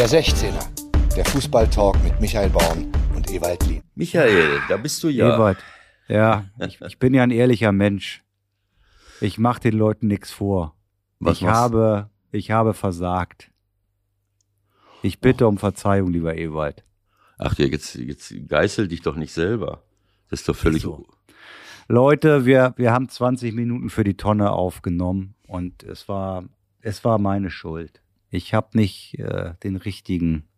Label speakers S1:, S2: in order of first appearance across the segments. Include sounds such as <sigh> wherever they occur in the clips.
S1: Der 16er, der Fußballtalk mit Michael Baum und Ewald Lien.
S2: Michael, da bist du ja.
S3: Ewald, ja, <laughs> ich, ich bin ja ein ehrlicher Mensch. Ich mache den Leuten nichts vor.
S2: Was
S3: ich habe, ich habe versagt. Ich bitte um Verzeihung, lieber Ewald.
S2: Ach, jetzt, jetzt geißel dich doch nicht selber. Das ist doch völlig.
S3: so. Leute, wir, wir haben 20 Minuten für die Tonne aufgenommen und es war, es war meine Schuld. Ich habe nicht äh, den richtigen,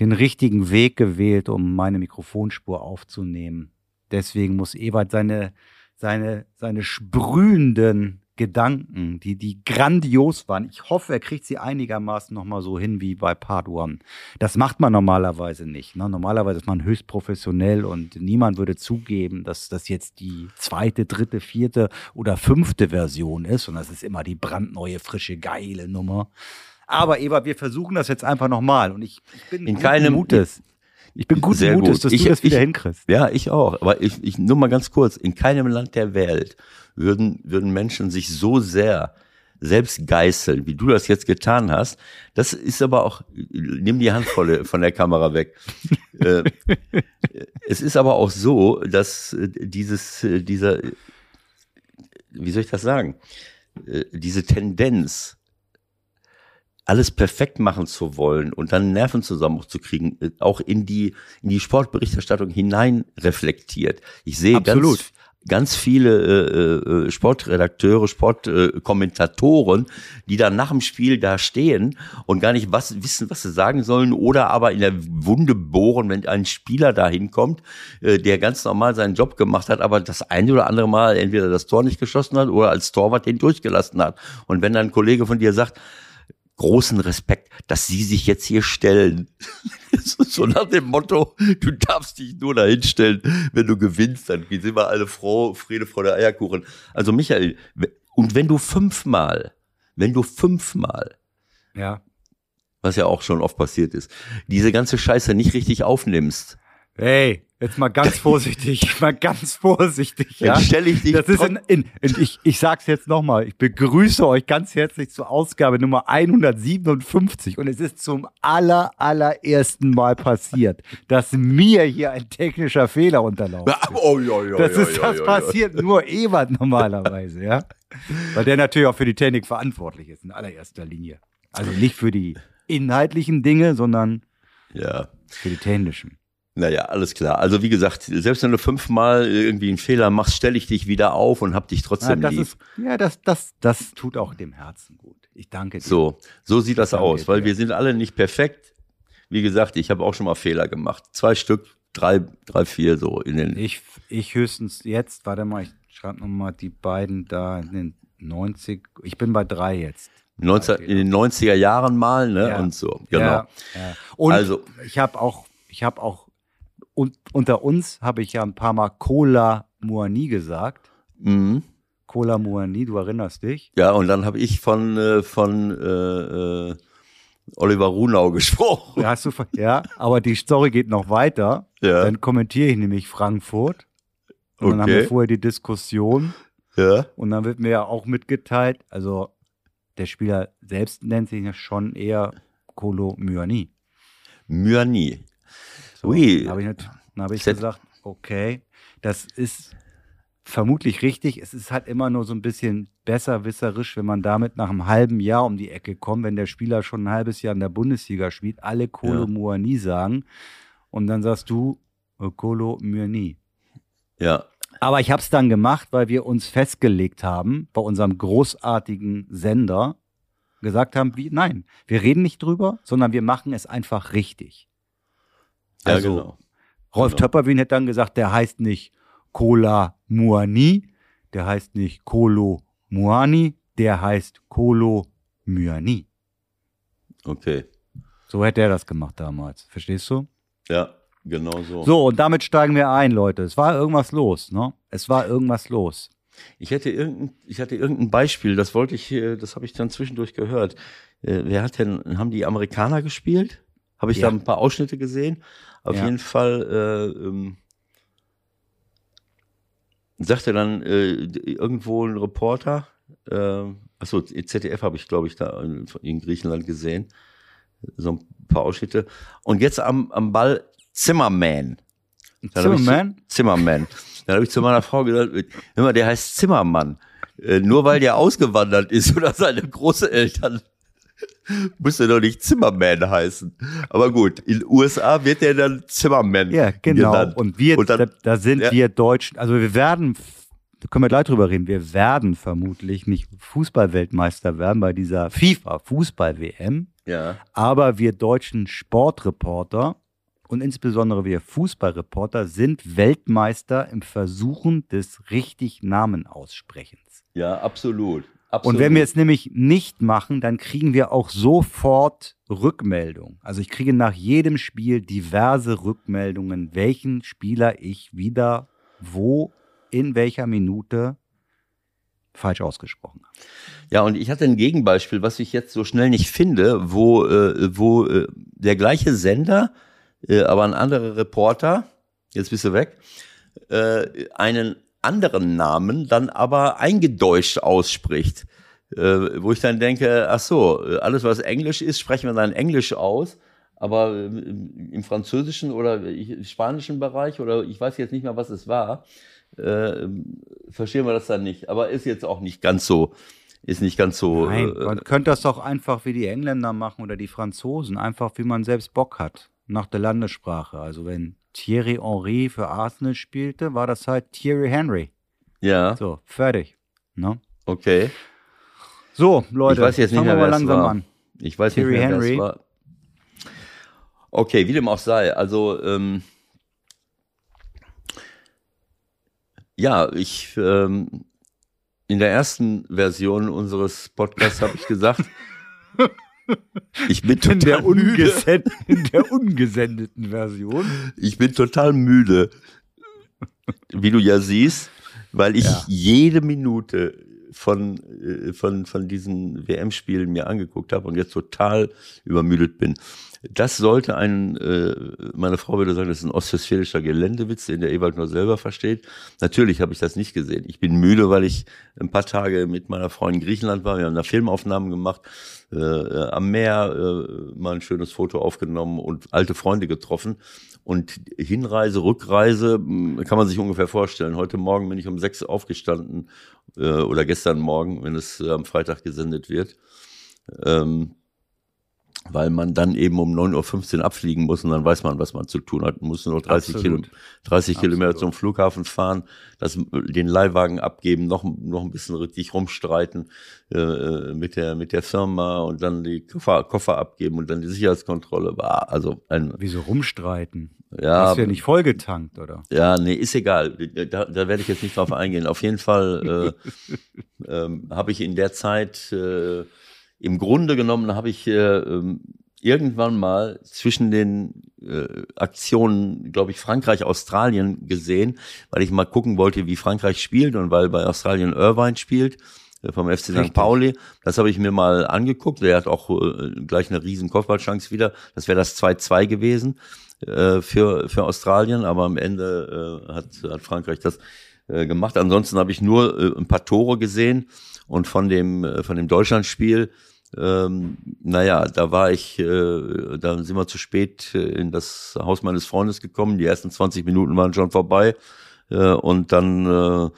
S3: den richtigen Weg gewählt, um meine Mikrofonspur aufzunehmen. Deswegen muss Ewald seine, seine, seine sprühenden Gedanken, die, die grandios waren. Ich hoffe, er kriegt sie einigermaßen nochmal so hin wie bei Part One. Das macht man normalerweise nicht. Ne? Normalerweise ist man höchst professionell und niemand würde zugeben, dass das jetzt die zweite, dritte, vierte oder fünfte Version ist. Und das ist immer die brandneue, frische, geile Nummer. Aber Ewald, wir versuchen das jetzt einfach nochmal. Und ich, ich bin
S2: In keinem-
S3: Mutes. Ich bin guten
S2: Sehr
S3: Mutes,
S2: gut.
S3: dass
S2: Ich-
S3: du das wieder
S2: ich-
S3: hinkriegst.
S2: Ja, ich auch. Aber ich, ich nur mal ganz kurz. In keinem Land der Welt würden, würden Menschen sich so sehr selbst geißeln, wie du das jetzt getan hast. Das ist aber auch, nimm die Handvolle von der Kamera weg. <laughs> äh, es ist aber auch so, dass äh, dieses, äh, dieser, wie soll ich das sagen? Diese Tendenz, alles perfekt machen zu wollen und dann Nervenzusammenbruch zu kriegen, äh, auch in die, in die Sportberichterstattung hinein reflektiert. Ich sehe
S3: Absolut.
S2: ganz, ganz viele äh, äh, Sportredakteure, Sportkommentatoren, die dann nach dem Spiel da stehen und gar nicht was, wissen, was sie sagen sollen oder aber in der Wunde bohren, wenn ein Spieler da hinkommt, äh, der ganz normal seinen Job gemacht hat, aber das eine oder andere Mal entweder das Tor nicht geschossen hat oder als Torwart den durchgelassen hat. Und wenn dann ein Kollege von dir sagt, großen Respekt, dass Sie sich jetzt hier stellen. <laughs> so nach dem Motto, du darfst dich nur dahin stellen, wenn du gewinnst, dann sind wir alle froh, Friede, Freude, Eierkuchen. Also Michael, und wenn du fünfmal, wenn du fünfmal,
S3: Ja.
S2: was ja auch schon oft passiert ist, diese ganze Scheiße nicht richtig aufnimmst,
S3: Hey, jetzt mal ganz vorsichtig, <laughs> mal ganz vorsichtig, ja.
S2: dann stelle ich dich
S3: Das ist in, in, in ich, ich sag's jetzt nochmal. Ich begrüße euch ganz herzlich zur Ausgabe Nummer 157 und es ist zum aller, allerersten Mal passiert, dass mir hier ein technischer Fehler unterlaufen ist. <laughs>
S2: Oh, ja, ja,
S3: Das ist das passiert nur Ewald normalerweise, ja. Weil der natürlich auch für die Technik verantwortlich ist in allererster Linie. Also nicht für die inhaltlichen Dinge, sondern
S2: ja.
S3: für die technischen.
S2: Naja, alles klar. Also wie gesagt, selbst wenn du fünfmal irgendwie einen Fehler machst, stelle ich dich wieder auf und hab dich
S3: Ja,
S2: trotzdem
S3: das
S2: lieb.
S3: ist, ja, das, das, das tut auch dem Herzen gut. Ich danke dir.
S2: So, so sieht das aus, weil
S3: dir.
S2: wir sind alle nicht perfekt. Wie gesagt, ich habe auch schon mal Fehler gemacht. Zwei Stück, drei, drei, vier so in den.
S3: Ich, ich höchstens jetzt, warte mal, ich schreibe nochmal die beiden da in den 90, ich bin bei drei jetzt.
S2: 19, in den 90er Jahren mal, ne?
S3: Ja.
S2: Und so. Genau.
S3: Ja, ja. Und
S2: Also-
S3: ich habe auch, ich habe auch, und unter uns habe ich ja ein paar Mal Cola Muani gesagt.
S2: Mhm.
S3: Cola Muani, du erinnerst dich?
S2: Ja, und dann habe ich von, äh, von äh, äh, Oliver Runau <laughs> gesprochen.
S3: Ja, hast du, ja, aber die Story geht noch weiter.
S2: Ja.
S3: Dann kommentiere ich nämlich Frankfurt. Und dann haben
S2: Okay.
S3: wir vorher die Diskussion.
S2: Ja.
S3: Und dann wird mir ja auch mitgeteilt, also der Spieler selbst nennt sich ja schon eher Kolo Myani.
S2: Myani.
S3: So,
S2: Ui.
S3: Dann habe ich, dann hab ich gesagt, okay, das ist vermutlich richtig. Es ist halt immer nur so ein bisschen besserwisserisch, wenn man damit nach einem halben Jahr um die Ecke kommt, wenn der Spieler schon ein halbes Jahr in der Bundesliga spielt, alle Kolo
S2: Ja.
S3: Muani sagen und dann sagst du äh, Kolo Myani.
S2: Ja.
S3: Aber ich habe es dann gemacht, weil wir uns festgelegt haben, bei unserem großartigen Sender, gesagt haben, wie, nein, wir reden nicht drüber, sondern wir machen es einfach richtig.
S2: Ja,
S3: Also,
S2: genau.
S3: Rolf
S2: Genau.
S3: Töpperwien hätte dann gesagt, der heißt nicht Cola Muani, der heißt nicht Kolo Muani, der heißt Kolo Myani.
S2: Okay.
S3: So hätte er das gemacht damals. Verstehst du?
S2: Ja, genau so.
S3: So, und damit steigen wir ein, Leute. Es war irgendwas los, ne? Es war irgendwas los.
S2: Ich hätte irgendein, ich hatte irgendein Beispiel, das wollte ich, das habe ich dann zwischendurch gehört. Äh, Wer hat denn, haben die Amerikaner gespielt? Habe ich
S3: Ja.
S2: da ein paar Ausschnitte gesehen? Auf
S3: Ja.
S2: jeden Fall äh, ähm, sagte dann äh, irgendwo ein Reporter, äh, achso, ZDF habe ich, glaube ich, da in, in Griechenland gesehen, so ein paar Ausschnitte. Und jetzt am, am Ball Zimmerman. Dann
S3: Zimmerman?
S2: Zu, Zimmerman. Dann habe ich zu meiner Frau gesagt, hör mal, der heißt Zimmermann. Äh, nur weil der ausgewandert ist oder seine Großeltern <laughs> muss er doch nicht Zimmerman heißen. Aber gut, in den USA wird der dann Zimmerman
S3: Ja, genau.
S2: genannt.
S3: Und wir,
S2: Und dann-
S3: da, da sind
S2: ja.
S3: wir Deutschen, also wir werden, da können wir gleich drüber reden, wir werden vermutlich nicht Fußballweltmeister werden bei dieser FIFA-Fußball-WM,
S2: Ja,
S3: aber wir deutschen Sportreporter und insbesondere wir Fußballreporter sind Weltmeister im Versuchen des richtig Namen aussprechens.
S2: ja, absolut. Absolut.
S3: Und wenn wir es nämlich nicht machen, dann kriegen wir auch sofort Rückmeldung. Also ich kriege nach jedem Spiel diverse Rückmeldungen, welchen Spieler ich wieder wo in welcher Minute falsch ausgesprochen habe.
S2: Ja, und ich hatte ein Gegenbeispiel, was ich jetzt so schnell nicht finde, wo, äh, wo äh, der gleiche Sender, äh, aber ein anderer Reporter, jetzt bist du weg, äh, einen anderen Namen dann aber eingedeutscht ausspricht. Äh, wo ich dann denke, ach so, alles was Englisch ist, sprechen wir dann Englisch aus. Aber äh, im französischen oder spanischen Bereich oder ich weiß jetzt nicht mehr, was es war, äh, verstehen wir das dann nicht. Aber ist jetzt auch nicht ganz so, ist nicht ganz so.
S3: Nein,
S2: äh,
S3: man könnte das doch einfach wie die Engländer machen oder die Franzosen, einfach wie man selbst Bock hat, nach der Landessprache. Also wenn Thierry Henry für Arsenal spielte, war das halt Thierry Henry.
S2: ja,
S3: So, fertig. Ne?
S2: okay.
S3: So, Leute,
S2: ich weiß jetzt nicht
S3: fangen
S2: mehr,
S3: wir
S2: wer
S3: langsam
S2: war.
S3: an.
S2: Ich weiß
S3: Thierry
S2: nicht mehr, wer
S3: Henry.
S2: es war. Okay, wie dem auch sei. Also, ähm, ja, ich, ähm, in der ersten Version unseres Podcasts habe ich gesagt, <laughs> ich bin
S3: In der,
S2: total müde.
S3: in der ungesendeten Version.
S2: Ich bin total müde. Wie du ja siehst, weil ich
S3: Ja.
S2: jede Minute von, äh, von, von diesen WM-Spielen mir angeguckt habe und jetzt total übermüdet bin. Das sollte ein, äh, meine Frau würde sagen, das ist ein ostwestfälischer Geländewitz, den der Ewald nur selber versteht. Natürlich habe ich das nicht gesehen. Ich bin müde, weil ich ein paar Tage mit meiner Frau in Griechenland war. Wir haben da Filmaufnahmen gemacht, äh, am Meer äh, mal ein schönes Foto aufgenommen und alte Freunde getroffen. Und Hinreise, Rückreise mh, kann man sich ungefähr vorstellen. Heute Morgen bin ich um sechs aufgestanden äh, oder gestern Morgen, wenn es äh, am Freitag gesendet wird. Ähm, weil man dann eben um 9.15 Uhr abfliegen muss und dann weiß man, was man zu tun hat. Man muss nur 30, Kilo,
S3: Absolut.
S2: 30 Kilometer zum Flughafen fahren, das, den Leihwagen abgeben, noch, noch ein bisschen richtig rumstreiten äh, mit, der, mit der Firma und dann die Koffer, Koffer abgeben und dann die Sicherheitskontrolle. Also ein,
S3: Wieso rumstreiten?
S2: Ja,
S3: Hast du ja nicht vollgetankt, oder?
S2: ja, nee, ist egal. Da, da werde ich jetzt nicht drauf eingehen. Auf jeden Fall äh, <laughs> ähm, habe ich in der Zeit, äh, im Grunde genommen, habe ich äh, ähm, irgendwann mal zwischen den äh, Aktionen, glaube ich, Frankreich, Australien gesehen, weil ich mal gucken wollte, wie Frankreich spielt und weil bei Australien Irvine spielt äh, vom FC St. Pauli. Das habe ich mir mal angeguckt. Der hat auch äh, gleich eine riesen Kopfballchance wieder. Das wäre das 2-2 gewesen äh, für, für Australien, aber am Ende äh, hat, hat Frankreich das äh, gemacht. Ansonsten habe ich nur äh, ein paar Tore gesehen und von dem, äh, von dem Deutschlandspiel, ähm, naja, da war ich, äh, da sind wir zu spät äh, in das Haus meines Freundes gekommen. Die ersten 20 Minuten waren schon vorbei äh, und dann äh,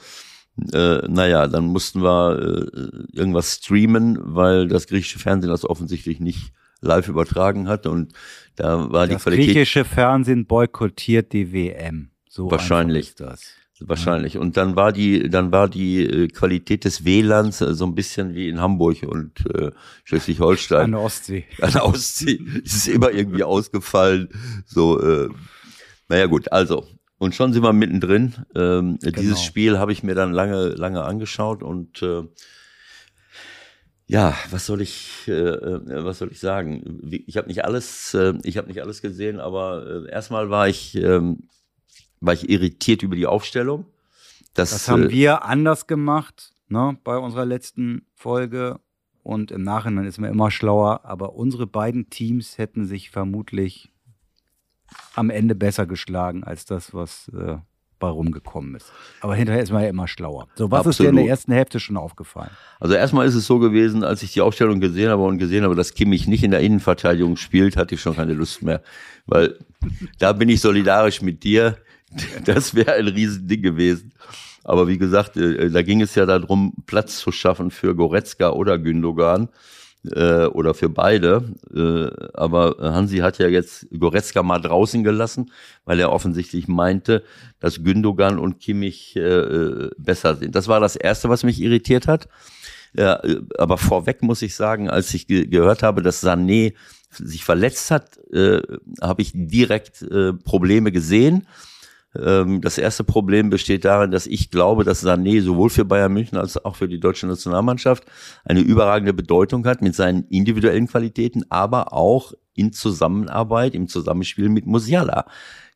S2: äh, naja, dann mussten wir äh, irgendwas streamen, weil das griechische Fernsehen das offensichtlich nicht live übertragen hat und da war die
S3: Das
S2: Qualität
S3: griechische Fernsehen boykottiert die WM. So
S2: Wahrscheinlich.
S3: ist das.
S2: wahrscheinlich und dann war die dann war die äh, Qualität des WLANs äh, so ein bisschen wie in Hamburg und äh,
S3: An
S2: Schleswig-Holstein
S3: der Ostsee.
S2: an der Ostsee <laughs> es ist immer irgendwie ausgefallen so äh, naja gut also und schon sind wir mittendrin ähm, dieses
S3: Genau.
S2: Spiel habe ich mir dann lange lange angeschaut und äh, ja, was soll ich, äh, äh, was soll ich sagen? Ich habe nicht alles, äh, ich habe nicht alles gesehen, aber äh, erstmal war ich, ähm, war ich irritiert über die Aufstellung. Das,
S3: Das haben
S2: äh,
S3: wir anders gemacht, ne, bei unserer letzten Folge. Und im Nachhinein ist man immer schlauer. Aber unsere beiden Teams hätten sich vermutlich am Ende besser geschlagen als das, was äh, bei rumgekommen ist. Aber hinterher ist man ja immer schlauer. So, was Absolut. ist dir in der ersten Hälfte schon aufgefallen?
S2: Also erstmal ist es so gewesen, als ich die Aufstellung gesehen habe und gesehen habe, dass Kimmich nicht in der Innenverteidigung spielt, hatte ich schon keine Lust mehr. Weil da bin ich solidarisch mit dir. <laughs> Das wäre ein Riesending gewesen. Aber wie gesagt, äh, da ging es ja darum, Platz zu schaffen für Goretzka oder Gündogan äh, oder für beide. Äh, aber Hansi hat ja jetzt Goretzka mal draußen gelassen, weil er offensichtlich meinte, dass Gündogan und Kimmich äh, besser sind. Das war das Erste, was mich irritiert hat. Ja, aber vorweg muss ich sagen, als ich ge gehört habe, dass Sané sich verletzt hat, äh, habe ich direkt äh, Probleme gesehen. Ähm, das erste Problem besteht darin, dass ich glaube, dass Sané sowohl für Bayern München als auch für die deutsche Nationalmannschaft eine überragende Bedeutung hat mit seinen individuellen Qualitäten, aber auch in Zusammenarbeit, im Zusammenspiel mit Musiala.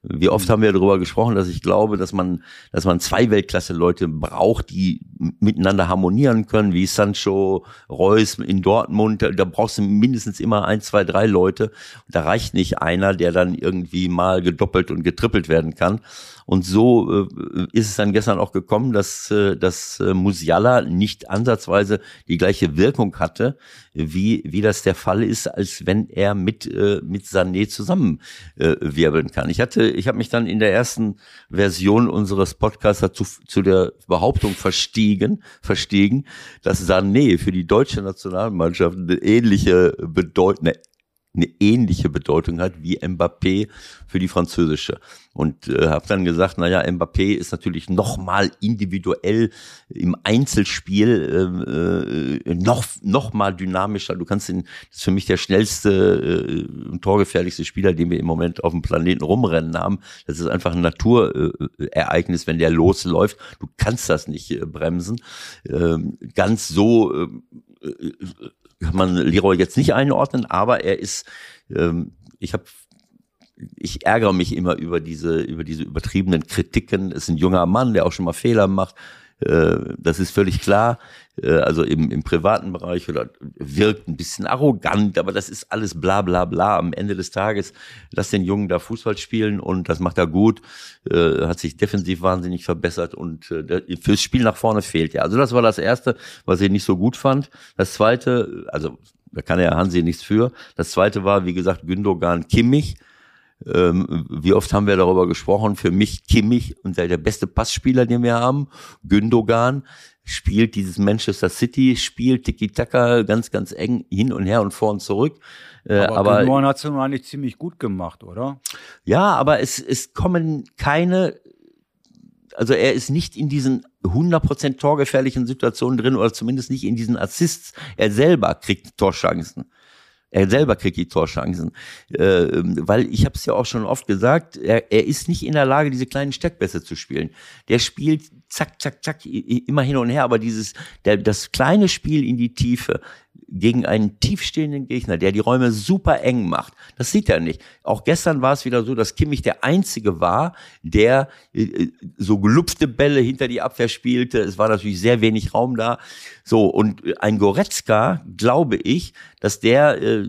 S2: Wie oft haben wir darüber gesprochen, dass ich glaube, dass man, dass man zwei Weltklasse-Leute braucht, die miteinander harmonieren können, wie Sancho, Reus in Dortmund. Da, da brauchst du mindestens immer ein, zwei, drei Leute. Da reicht nicht einer, der dann irgendwie mal gedoppelt und getrippelt werden kann. Und so äh, ist es dann gestern auch gekommen, dass, äh, dass äh, Musiala nicht ansatzweise die gleiche Wirkung hatte, wie, wie das der Fall ist, als wenn er mit, äh, mit Sané zusammen äh, kann. Ich hatte, ich habe mich dann in der ersten Version unseres Podcasts dazu, zu der Behauptung verstiegen, verstiegen, dass Sané für die deutsche Nationalmannschaft eine ähnliche bedeutende eine ähnliche Bedeutung hat wie Mbappé für die französische. Und äh, habe dann gesagt, naja, Mbappé ist natürlich noch mal individuell im Einzelspiel äh, äh, noch noch mal dynamischer. Du kannst ihn, das ist für mich der schnellste äh, torgefährlichste Spieler, den wir im Moment auf dem Planeten rumrennen haben. Das ist einfach ein Naturereignis, wenn der losläuft. Du kannst das nicht äh, bremsen. Ähm, ganz so äh, äh kann man Leroy jetzt nicht einordnen, aber er ist, ähm, ich habe ich ärgere mich immer über diese, über diese übertriebenen Kritiken. Es ist ein junger Mann, der auch schon mal Fehler macht. Äh, das ist völlig klar. Äh, also im, im privaten Bereich oder wirkt ein bisschen arrogant, aber das ist alles bla bla bla. Am Ende des Tages lass den Jungen da Fußball spielen und das macht er gut. Äh, hat sich defensiv wahnsinnig verbessert und fürs Spiel nach vorne fehlt ja. Also das war das Erste, was ich nicht so gut fand. Das Zweite, also da kann ja Hansi nichts für. Das Zweite war, wie gesagt, Gündogan Kimmich ähm, wie oft haben wir darüber gesprochen? Für mich Kimmich und der, der beste Passspieler, den wir haben. Gündogan spielt dieses Manchester City, spielt Tiki-Taka ganz, ganz eng hin und her und vor und zurück.
S3: Äh, aber, aber Gündogan hat es eigentlich ziemlich gut gemacht, oder?
S2: Ja, aber es, es kommen keine also er ist nicht in diesen 100% torgefährlichen Situationen drin oder zumindest nicht in diesen Assists. Er selber kriegt Torchancen. Er selber kriegt die Torchancen. Äh, weil ich habe es ja auch schon oft gesagt, er, er ist nicht in der Lage, diese kleinen Steckbässe zu spielen. Der spielt zack, zack, zack, immer hin und her, aber dieses, der, das kleine Spiel in die Tiefe, gegen einen tiefstehenden Gegner, der die Räume super eng macht. Das sieht er nicht. Auch gestern war es wieder so, dass Kimmich der Einzige war, der äh, so gelupfte Bälle hinter die Abwehr spielte. Es war natürlich sehr wenig Raum da. So, und ein Goretzka, glaube ich, dass der äh,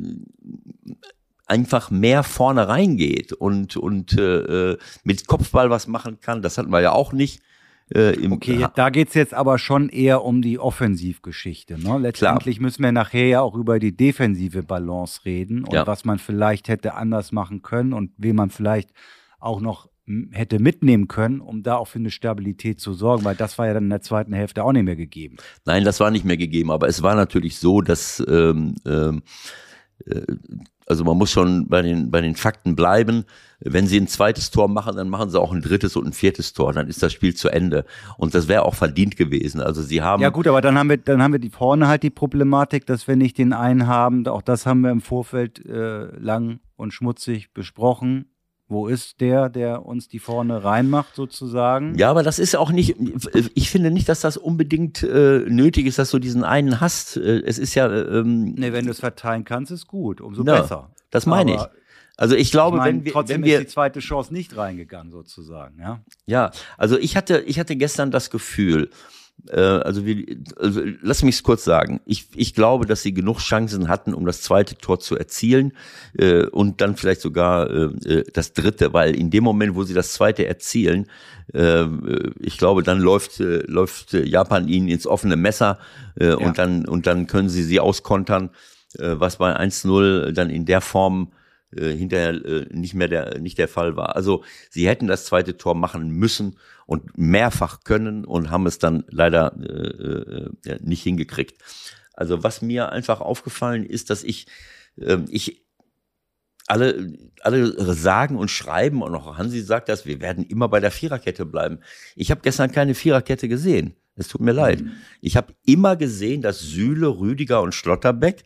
S2: einfach mehr vorne reingeht und, und äh, äh mit Kopfball was machen kann. Das hatten wir ja auch nicht.
S3: Äh, okay, da geht es jetzt aber schon eher um die Offensivgeschichte. Ne? Letztendlich Klar. müssen wir nachher ja auch über die defensive Balance reden und ja. was man vielleicht hätte anders machen können und wen man vielleicht auch noch hätte mitnehmen können, um da auch für eine Stabilität zu sorgen, weil das war ja dann in der zweiten Hälfte auch nicht mehr gegeben.
S2: Nein, das war nicht mehr gegeben, aber es war natürlich so, dass ähm, ähm, äh, also man muss schon bei den, bei den Fakten bleiben. Wenn sie ein zweites Tor machen, dann machen sie auch ein drittes und ein viertes Tor. Dann ist das Spiel zu Ende. Und das wäre auch verdient gewesen. Also sie haben.
S3: Ja gut, aber dann haben wir, dann haben wir die vorne halt die Problematik, dass wir nicht den einen haben. Auch das haben wir im Vorfeld äh, lang und schmutzig besprochen. Wo ist der, der uns die vorne reinmacht, sozusagen?
S2: Ja, aber das ist auch nicht, ich finde nicht, dass das unbedingt äh, nötig ist, dass du diesen einen hast. Äh, es ist ja. Ähm,
S3: nee, wenn du es verteilen kannst, ist gut, umso ja, besser.
S2: Das meine ich. Also ich glaube, ich mein, wenn wir
S3: trotzdem
S2: wenn wir,
S3: ist die zweite Chance nicht reingegangen sozusagen, ja.
S2: Ja, also ich hatte ich hatte gestern das Gefühl, Äh, also, wir, also lass mich es kurz sagen. Ich, ich glaube, dass sie genug Chancen hatten, um das zweite Tor zu erzielen äh, und dann vielleicht sogar äh, äh das dritte, weil in dem Moment, wo sie das zweite erzielen, äh, ich glaube, dann läuft, äh, läuft Japan ihnen ins offene Messer äh, ja. und dann und dann können sie sie auskontern, äh, was bei 1-0 dann in der Form äh, hinterher äh, nicht mehr der nicht der Fall war. Also sie hätten das zweite Tor machen müssen und mehrfach können und haben es dann leider äh, äh, nicht hingekriegt. Also was mir einfach aufgefallen ist, dass ich äh, ich alle, alle sagen und schreiben und auch Hansi sagt das, wir werden immer bei der Viererkette bleiben. Ich habe gestern keine Viererkette gesehen. Es tut mir leid. Mhm. Ich habe immer gesehen, dass Sühle, Rüdiger und Schlotterbeck,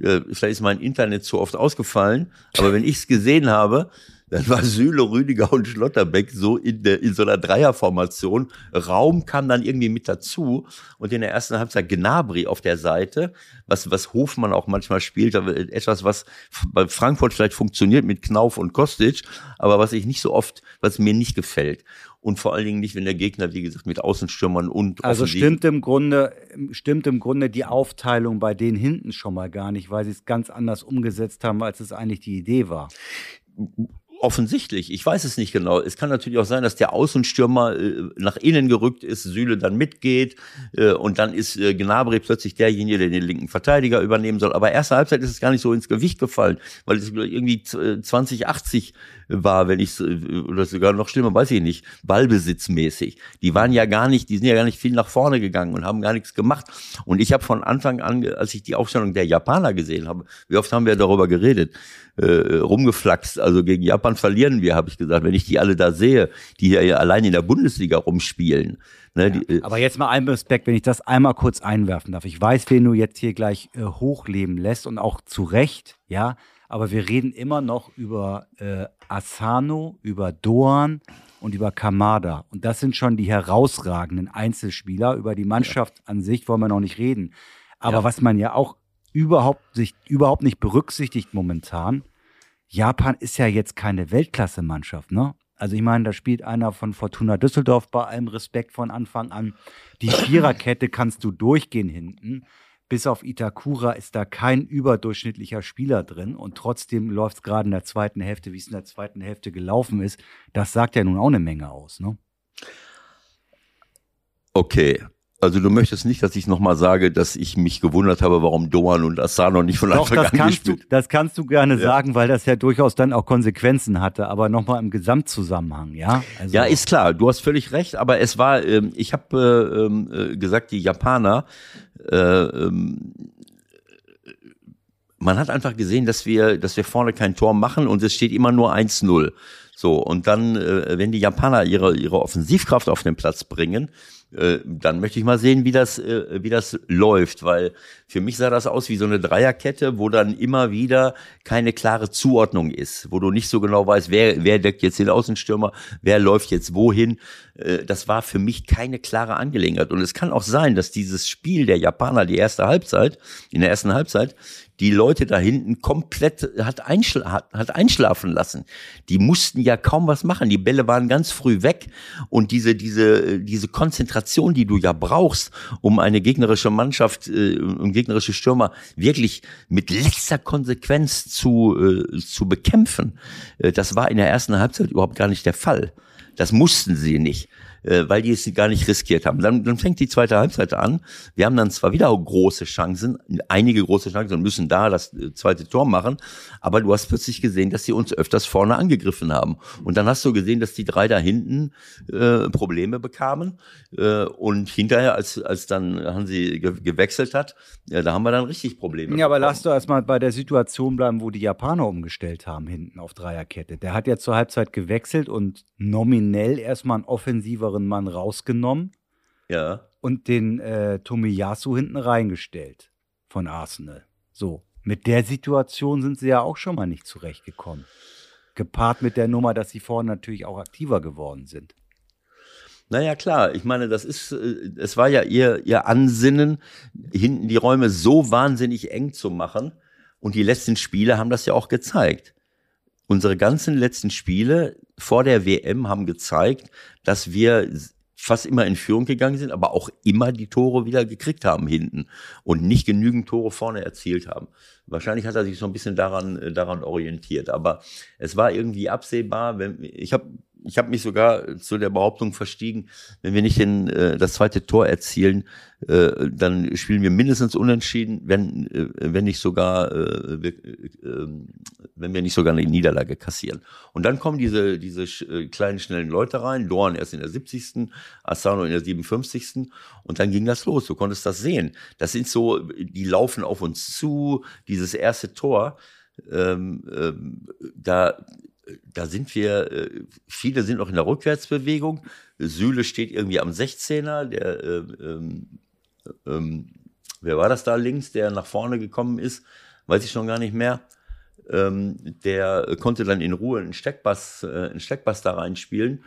S2: äh, vielleicht ist mein Internet zu oft ausgefallen, aber wenn ich es gesehen habe, dann war Süle, Rüdiger und Schlotterbeck so in, der, in so einer Dreierformation. Raum kam dann irgendwie mit dazu. Und in der ersten Halbzeit Gnabry auf der Seite, was, was Hofmann auch manchmal spielt, etwas, was bei Frankfurt vielleicht funktioniert mit Knauf und Kostic, aber was ich nicht so oft, was mir nicht gefällt. Und vor allen Dingen nicht, wenn der Gegner, wie gesagt, mit Außenstürmern und
S3: Also stimmt im Grunde, stimmt im Grunde die Aufteilung bei denen hinten schon mal gar nicht, weil sie es ganz anders umgesetzt haben, als es eigentlich die Idee war
S2: offensichtlich. Ich weiß es nicht genau. Es kann natürlich auch sein, dass der Außenstürmer äh, nach innen gerückt ist, Süle dann mitgeht äh, und dann ist äh, Gnabry plötzlich derjenige, der den linken Verteidiger übernehmen soll. Aber erste Halbzeit ist es gar nicht so ins Gewicht gefallen, weil es irgendwie 2080 war, wenn ich oder sogar noch schlimmer, weiß ich nicht, Ballbesitzmäßig. Die waren ja gar nicht, die sind ja gar nicht viel nach vorne gegangen und haben gar nichts gemacht. Und ich habe von Anfang an, als ich die Aufstellung der Japaner gesehen habe, wie oft haben wir darüber geredet, äh, rumgeflaxt. Also gegen Japan verlieren wir, habe ich gesagt, wenn ich die alle da sehe, die hier allein in der Bundesliga rumspielen.
S3: Ne, ja, die, äh, aber jetzt mal ein Respekt, wenn ich das einmal kurz einwerfen darf. Ich weiß, wen du jetzt hier gleich äh, hochleben lässt und auch zu Recht, ja. Aber wir reden immer noch über äh, Asano, über Doan und über Kamada. Und das sind schon die herausragenden Einzelspieler. Über die Mannschaft ja. an sich wollen wir noch nicht reden. Aber ja. was man ja auch überhaupt, sich, überhaupt nicht berücksichtigt momentan, Japan ist ja jetzt keine Weltklasse-Mannschaft, ne? Also ich meine, da spielt einer von Fortuna Düsseldorf bei allem Respekt von Anfang an. Die Viererkette kannst du durchgehen hinten. Bis auf Itakura ist da kein überdurchschnittlicher Spieler drin und trotzdem läuft es gerade in der zweiten Hälfte, wie es in der zweiten Hälfte gelaufen ist. Das sagt ja nun auch eine Menge aus, ne?
S2: Okay, also du möchtest nicht, dass ich nochmal sage, dass ich mich gewundert habe, warum Doan und Asano nicht von Doch, Anfang
S3: das an kannst gespielt. Du, das kannst du gerne ja. sagen, weil das ja durchaus dann auch Konsequenzen hatte, aber nochmal im Gesamtzusammenhang, ja?
S2: Also ja, ist klar, du hast völlig recht, aber es war, ähm, ich habe äh, ähm, äh, gesagt, die Japaner, äh, ähm, man hat einfach gesehen, dass wir, dass wir vorne kein Tor machen und es steht immer nur 1-0. So, und dann, äh, wenn die Japaner ihre, ihre Offensivkraft auf den Platz bringen, äh, dann möchte ich mal sehen, wie das, äh, wie das läuft, weil für mich sah das aus wie so eine Dreierkette, wo dann immer wieder keine klare Zuordnung ist, wo du nicht so genau weißt, wer, wer deckt jetzt den Außenstürmer, wer läuft jetzt wohin. Äh, das war für mich keine klare Angelegenheit. Und es kann auch sein, dass dieses Spiel der Japaner, die erste Halbzeit, in der ersten Halbzeit, die Leute da hinten komplett hat, einschla hat, hat einschlafen lassen. Die mussten ja kaum was machen. Die Bälle waren ganz früh weg und diese diese diese Konzentration, die du ja brauchst, um eine gegnerische Mannschaft äh, und gegnerische Stürmer wirklich mit letzter Konsequenz zu äh, zu bekämpfen, äh, das war in der ersten Halbzeit überhaupt gar nicht der Fall. Das mussten sie nicht äh, weil die es gar nicht riskiert haben. Dann, dann fängt die zweite Halbzeit an. Wir haben dann zwar wieder große Chancen, einige große Chancen und müssen da das äh, zweite Tor machen, aber du hast plötzlich gesehen, dass sie uns öfters vorne angegriffen haben. Und dann hast du gesehen, dass die drei da hinten äh, Probleme bekamen. Äh, und hinterher, als, als dann Hansi ge gewechselt hat, ja, da haben wir dann richtig Probleme.
S3: Ja, aber bekommen. lass du erstmal bei der Situation bleiben, wo die Japaner umgestellt haben hinten auf Dreierkette. Der hat ja zur Halbzeit gewechselt und nominell erstmal ein offensiver cleveren Mann rausgenommen.
S2: Ja.
S3: Und den äh, Tomiyasu hinten reingestellt von Arsenal. So. Mit der Situation sind sie ja auch schon mal nicht zurechtgekommen. Gepaart mit der Nummer, dass sie vorne natürlich auch aktiver geworden sind.
S2: Naja, klar. Ich meine, das ist, äh, es war ja ihr, ihr Ansinnen, hinten die Räume so wahnsinnig eng zu machen. Und die letzten Spiele haben das ja auch gezeigt. Unsere ganzen letzten Spiele vor der WM haben gezeigt, dass wir fast immer in Führung gegangen sind, aber auch immer die Tore wieder gekriegt haben hinten und nicht genügend Tore vorne erzielt haben. Wahrscheinlich hat er sich so ein bisschen daran, äh, daran orientiert, aber es war irgendwie absehbar, wenn, ich habe ich habe mich sogar zu der Behauptung verstiegen, wenn wir nicht den, äh, das zweite Tor erzielen, äh, dann spielen wir mindestens unentschieden, wenn, äh, wenn nicht sogar, äh, wir, äh, wenn wir nicht sogar eine Niederlage kassieren. Und dann kommen diese, diese äh, kleinen, schnellen Leute rein, Dorn erst in der 70., Asano in der 57. Und dann ging das los. Du konntest das sehen. Das sind so, die laufen auf uns zu, dieses erste Tor. Ähm, ähm, da da sind wir, äh, viele sind noch in der Rückwärtsbewegung. Sühle steht irgendwie am 16er, der, äh, ähm, ähm, wer war das da links, der nach vorne gekommen ist, weiß ich schon gar nicht mehr. Ähm, der konnte dann in Ruhe einen Steckbass, äh, einen Steckbass da reinspielen.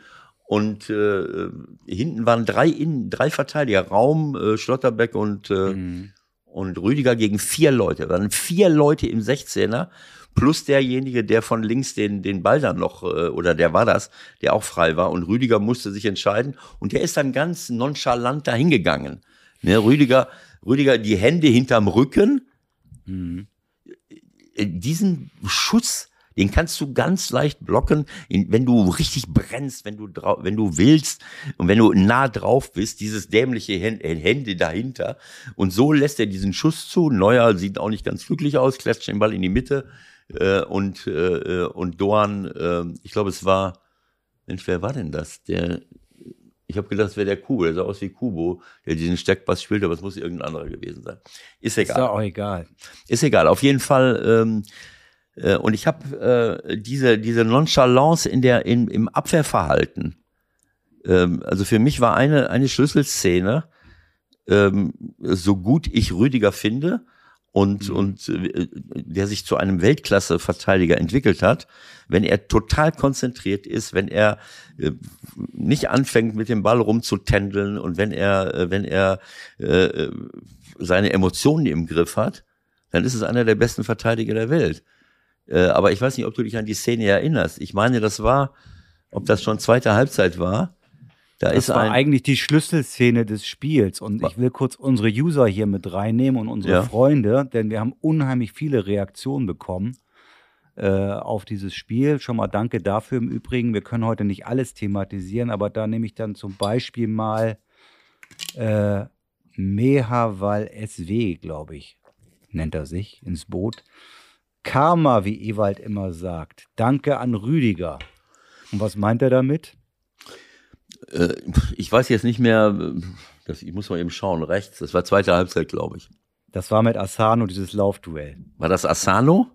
S2: Und äh, hinten waren drei, in, drei Verteidiger, Raum, äh, Schlotterbeck und, äh, mhm. und Rüdiger gegen vier Leute. Da waren vier Leute im 16er plus derjenige, der von links den, den Ball dann noch, äh, oder der war das, der auch frei war. Und Rüdiger musste sich entscheiden. Und der ist dann ganz nonchalant dahingegangen. Ne, Rüdiger, Rüdiger, die Hände hinterm Rücken. Mhm. Diesen Schuss, den kannst du ganz leicht blocken, wenn du richtig brennst, wenn du wenn du willst und wenn du nah drauf bist, dieses dämliche Hände dahinter. Und so lässt er diesen Schuss zu. Neuer sieht auch nicht ganz glücklich aus, klatscht den Ball in die Mitte äh, und, äh, und Doan, äh, ich glaube, es war, Mensch, wer war denn das? Der, ich habe gedacht, es wäre der Kubo, der sah aus wie Kubo, der diesen Steckpass spielt, aber es muss irgendein anderer gewesen sein. Ist egal.
S3: Ist auch egal.
S2: Ist egal. Auf jeden Fall. Ähm, äh, und ich habe äh, diese diese Nonchalance in der in, im Abwehrverhalten. Ähm, also für mich war eine eine Schlüsselszene, ähm, so gut ich Rüdiger finde, und, mhm. und äh, der sich zu einem Weltklasse-Verteidiger entwickelt hat, wenn er total konzentriert ist, wenn er äh, nicht anfängt, mit dem Ball rumzutändeln und wenn er, äh, wenn er äh, seine Emotionen im Griff hat, dann ist es einer der besten Verteidiger der Welt. Äh, aber ich weiß nicht, ob du dich an die Szene erinnerst. Ich meine, das war, ob das schon zweite Halbzeit war,
S3: da das ist war eigentlich die Schlüsselszene des Spiels. Und ich will kurz unsere User hier mit reinnehmen und unsere ja. Freunde, denn wir haben unheimlich viele Reaktionen bekommen äh, auf dieses Spiel. Schon mal danke dafür im Übrigen. Wir können heute nicht alles thematisieren, aber da nehme ich dann zum Beispiel mal äh, Mehaval SW, glaube ich, nennt er sich, ins Boot. Karma, wie Ewald immer sagt. Danke an Rüdiger. Und was meint er damit?
S2: Äh, ich weiß jetzt nicht mehr, das, ich muss mal eben schauen, rechts, das war zweite Halbzeit, glaube ich.
S3: Das war mit Asano, dieses Laufduell.
S2: War das Asano?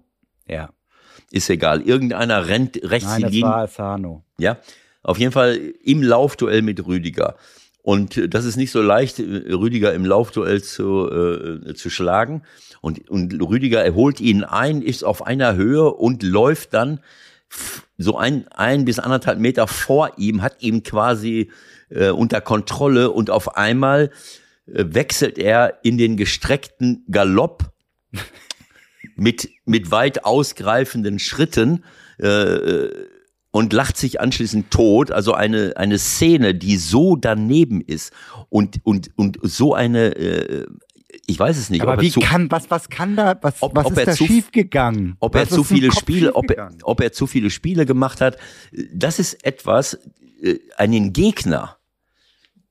S3: Ja.
S2: Ist egal. Irgendeiner rennt rechts
S3: Nein, das war Asano.
S2: Ja. Auf jeden Fall im Laufduell mit Rüdiger. Und das ist nicht so leicht, Rüdiger im Laufduell zu, äh, zu schlagen. Und, und Rüdiger erholt ihn ein, ist auf einer Höhe und läuft dann so ein, ein bis anderthalb Meter vor ihm, hat ihn quasi äh, unter Kontrolle und auf einmal äh, wechselt er in den gestreckten Galopp <laughs> mit, mit weit ausgreifenden Schritten äh, und lacht sich anschließend tot. Also eine, eine Szene, die so daneben ist und, und, und so eine äh, ich weiß es nicht.
S3: Aber wie zu, kann, was, was kann da, was, ob, was ob ist da schiefgegangen?
S2: Ob er zu viele Spiele, ob er, ob er zu viele Spiele gemacht hat, das ist etwas, äh, einen Gegner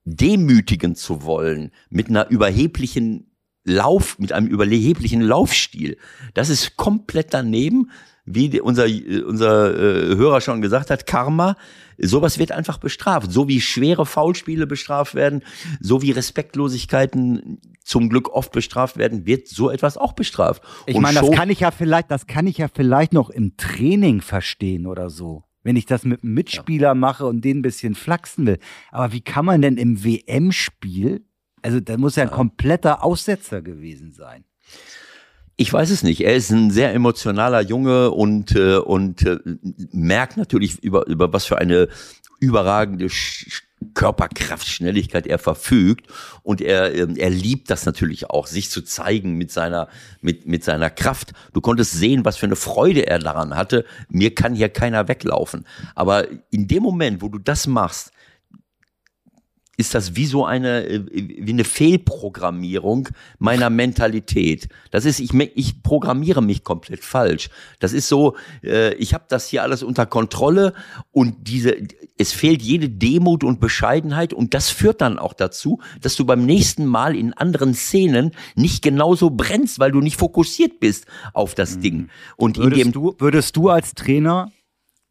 S2: demütigen zu wollen mit einer überheblichen Lauf, mit einem überheblichen Laufstil. Das ist komplett daneben wie unser, unser äh, Hörer schon gesagt hat, Karma, sowas wird einfach bestraft. So wie schwere Foulspiele bestraft werden, so wie Respektlosigkeiten zum Glück oft bestraft werden, wird so etwas auch bestraft.
S3: Ich meine, das kann ich ja vielleicht, das kann ich ja vielleicht noch im Training verstehen oder so. Wenn ich das mit einem Mitspieler ja. mache und den ein bisschen flachsen will. Aber wie kann man denn im WM-Spiel, also da muss ja ein kompletter Aussetzer gewesen sein.
S2: Ich weiß es nicht. Er ist ein sehr emotionaler Junge und äh, und äh, merkt natürlich über über was für eine überragende Sch Körperkraft, Schnelligkeit er verfügt und er äh, er liebt das natürlich auch, sich zu zeigen mit seiner mit mit seiner Kraft. Du konntest sehen, was für eine Freude er daran hatte. Mir kann hier keiner weglaufen. Aber in dem Moment, wo du das machst, ist das wie so eine, äh, wie eine Fehlprogrammierung meiner Mentalität. Das ist, ich, ich programmiere mich komplett falsch. Das ist so, äh, ich habe das hier alles unter Kontrolle und diese, es fehlt jede Demut und Bescheidenheit und das führt dann auch dazu, dass du beim nächsten Mal in anderen Szenen nicht genauso brennst, weil du nicht fokussiert bist auf das mhm. Ding. Und
S3: würdest
S2: in dem
S3: du, würdest du als Trainer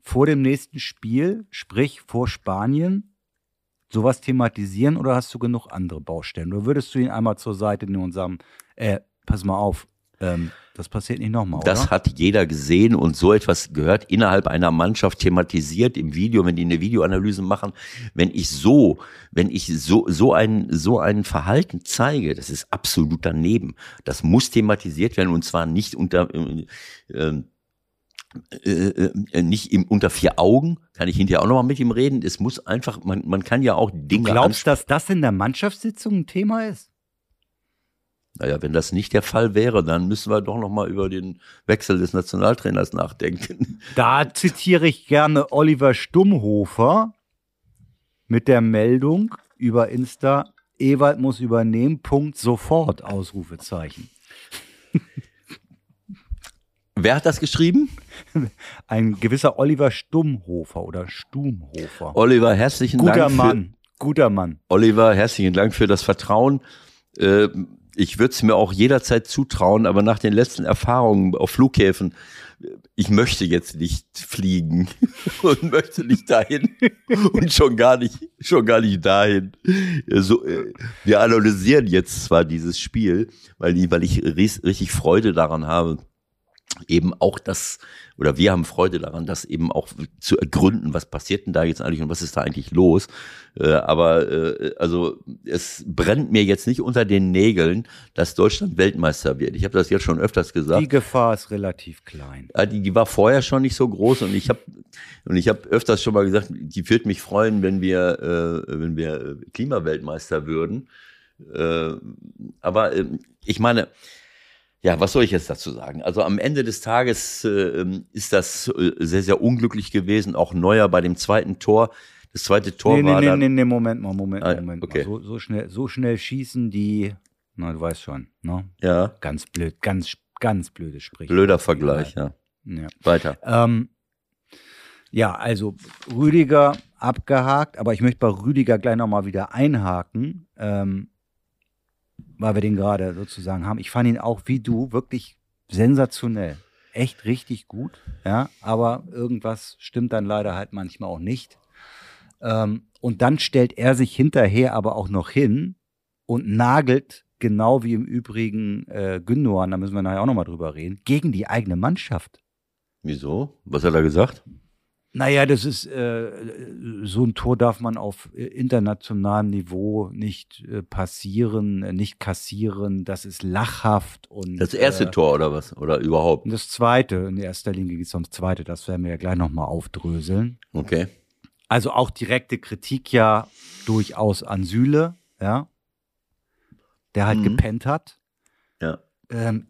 S3: vor dem nächsten Spiel, sprich vor Spanien, sowas thematisieren oder hast du genug andere Baustellen? Oder würdest du ihn einmal zur Seite nehmen und sagen, äh, pass mal auf, ähm, das passiert nicht nochmal,
S2: Das
S3: oder?
S2: hat jeder gesehen und so etwas gehört innerhalb einer Mannschaft thematisiert im Video, wenn die eine Videoanalyse machen. Wenn ich so, wenn ich so, so ein, so ein Verhalten zeige, das ist absolut daneben. Das muss thematisiert werden und zwar nicht unter, äh, äh, äh, äh, nicht im, unter vier Augen, kann ich hinterher auch nochmal mit ihm reden. Es muss einfach, man, man kann ja auch Dinge.
S3: Du glaubst, dass das in der Mannschaftssitzung ein Thema ist?
S2: Naja, wenn das nicht der Fall wäre, dann müssen wir doch nochmal über den Wechsel des Nationaltrainers nachdenken. <laughs>
S3: Da zitiere ich gerne Oliver Stummhofer mit der Meldung über Insta, Ewald muss übernehmen, Punkt, sofort, Ausrufezeichen.
S2: Wer hat das geschrieben? <laughs>
S3: Ein gewisser Oliver Stummhofer oder Stumhofer.
S2: Oliver, herzlichen
S3: Guter
S2: Dank.
S3: Guter Mann, guter Mann.
S2: Oliver, herzlichen Dank für das Vertrauen. Äh, ich würde es mir auch jederzeit zutrauen, aber nach den letzten Erfahrungen auf Flughäfen, ich möchte jetzt nicht fliegen <laughs> und möchte nicht dahin <laughs> und schon gar nicht, schon gar nicht dahin. So, äh, wir analysieren jetzt zwar dieses Spiel, weil, weil ich richtig Freude daran habe, eben auch das, oder wir haben Freude daran, das eben auch zu ergründen, was passiert denn da jetzt eigentlich und was ist da eigentlich los. Äh, aber äh, also es brennt mir jetzt nicht unter den Nägeln, dass Deutschland Weltmeister wird. Ich habe das jetzt schon öfters gesagt.
S3: Die Gefahr ist relativ klein.
S2: Ja, die, die war vorher schon nicht so groß und ich habe und ich habe öfters schon mal gesagt, die würde mich freuen, wenn wir äh, wenn wir Klimaweltmeister würden. Äh, aber äh, ich meine, ja, was soll ich jetzt dazu sagen? Also am Ende des Tages äh, ist das äh, sehr, sehr unglücklich gewesen. Auch Neuer bei dem zweiten Tor. Das zweite Tor
S3: nee,
S2: war
S3: nee,
S2: dann.
S3: Nee, nee, Moment mal, Moment,
S2: ah,
S3: Moment
S2: okay.
S3: mal. So, so, schnell, so schnell schießen die, na, du weißt schon, ne?
S2: Ja.
S3: Ganz blöd, ganz, ganz blödes Sprichwort.
S2: Blöder Vergleich, ja.
S3: ja.
S2: Weiter.
S3: Ähm, ja, also Rüdiger abgehakt, aber ich möchte bei Rüdiger gleich nochmal wieder einhaken. Ähm, weil wir den gerade sozusagen haben. Ich fand ihn auch wie du wirklich sensationell. Echt richtig gut, ja, aber irgendwas stimmt dann leider halt manchmal auch nicht. Ähm, und dann stellt er sich hinterher aber auch noch hin und nagelt, genau wie im Übrigen äh, Gündogan, da müssen wir nachher auch nochmal drüber reden, gegen die eigene Mannschaft.
S2: Wieso? Was hat er gesagt?
S3: Naja, das ist äh, so ein Tor darf man auf äh, internationalem Niveau nicht äh, passieren, äh, nicht kassieren. Das ist lachhaft und
S2: das erste
S3: äh,
S2: Tor oder was oder überhaupt?
S3: Das zweite in erster Linie geht es ums zweite. Das werden wir ja gleich noch mal aufdröseln.
S2: Okay.
S3: Also auch direkte Kritik ja durchaus an Süle, ja, der halt
S2: Mhm.
S3: gepennt hat.
S2: Ja.
S3: Ähm,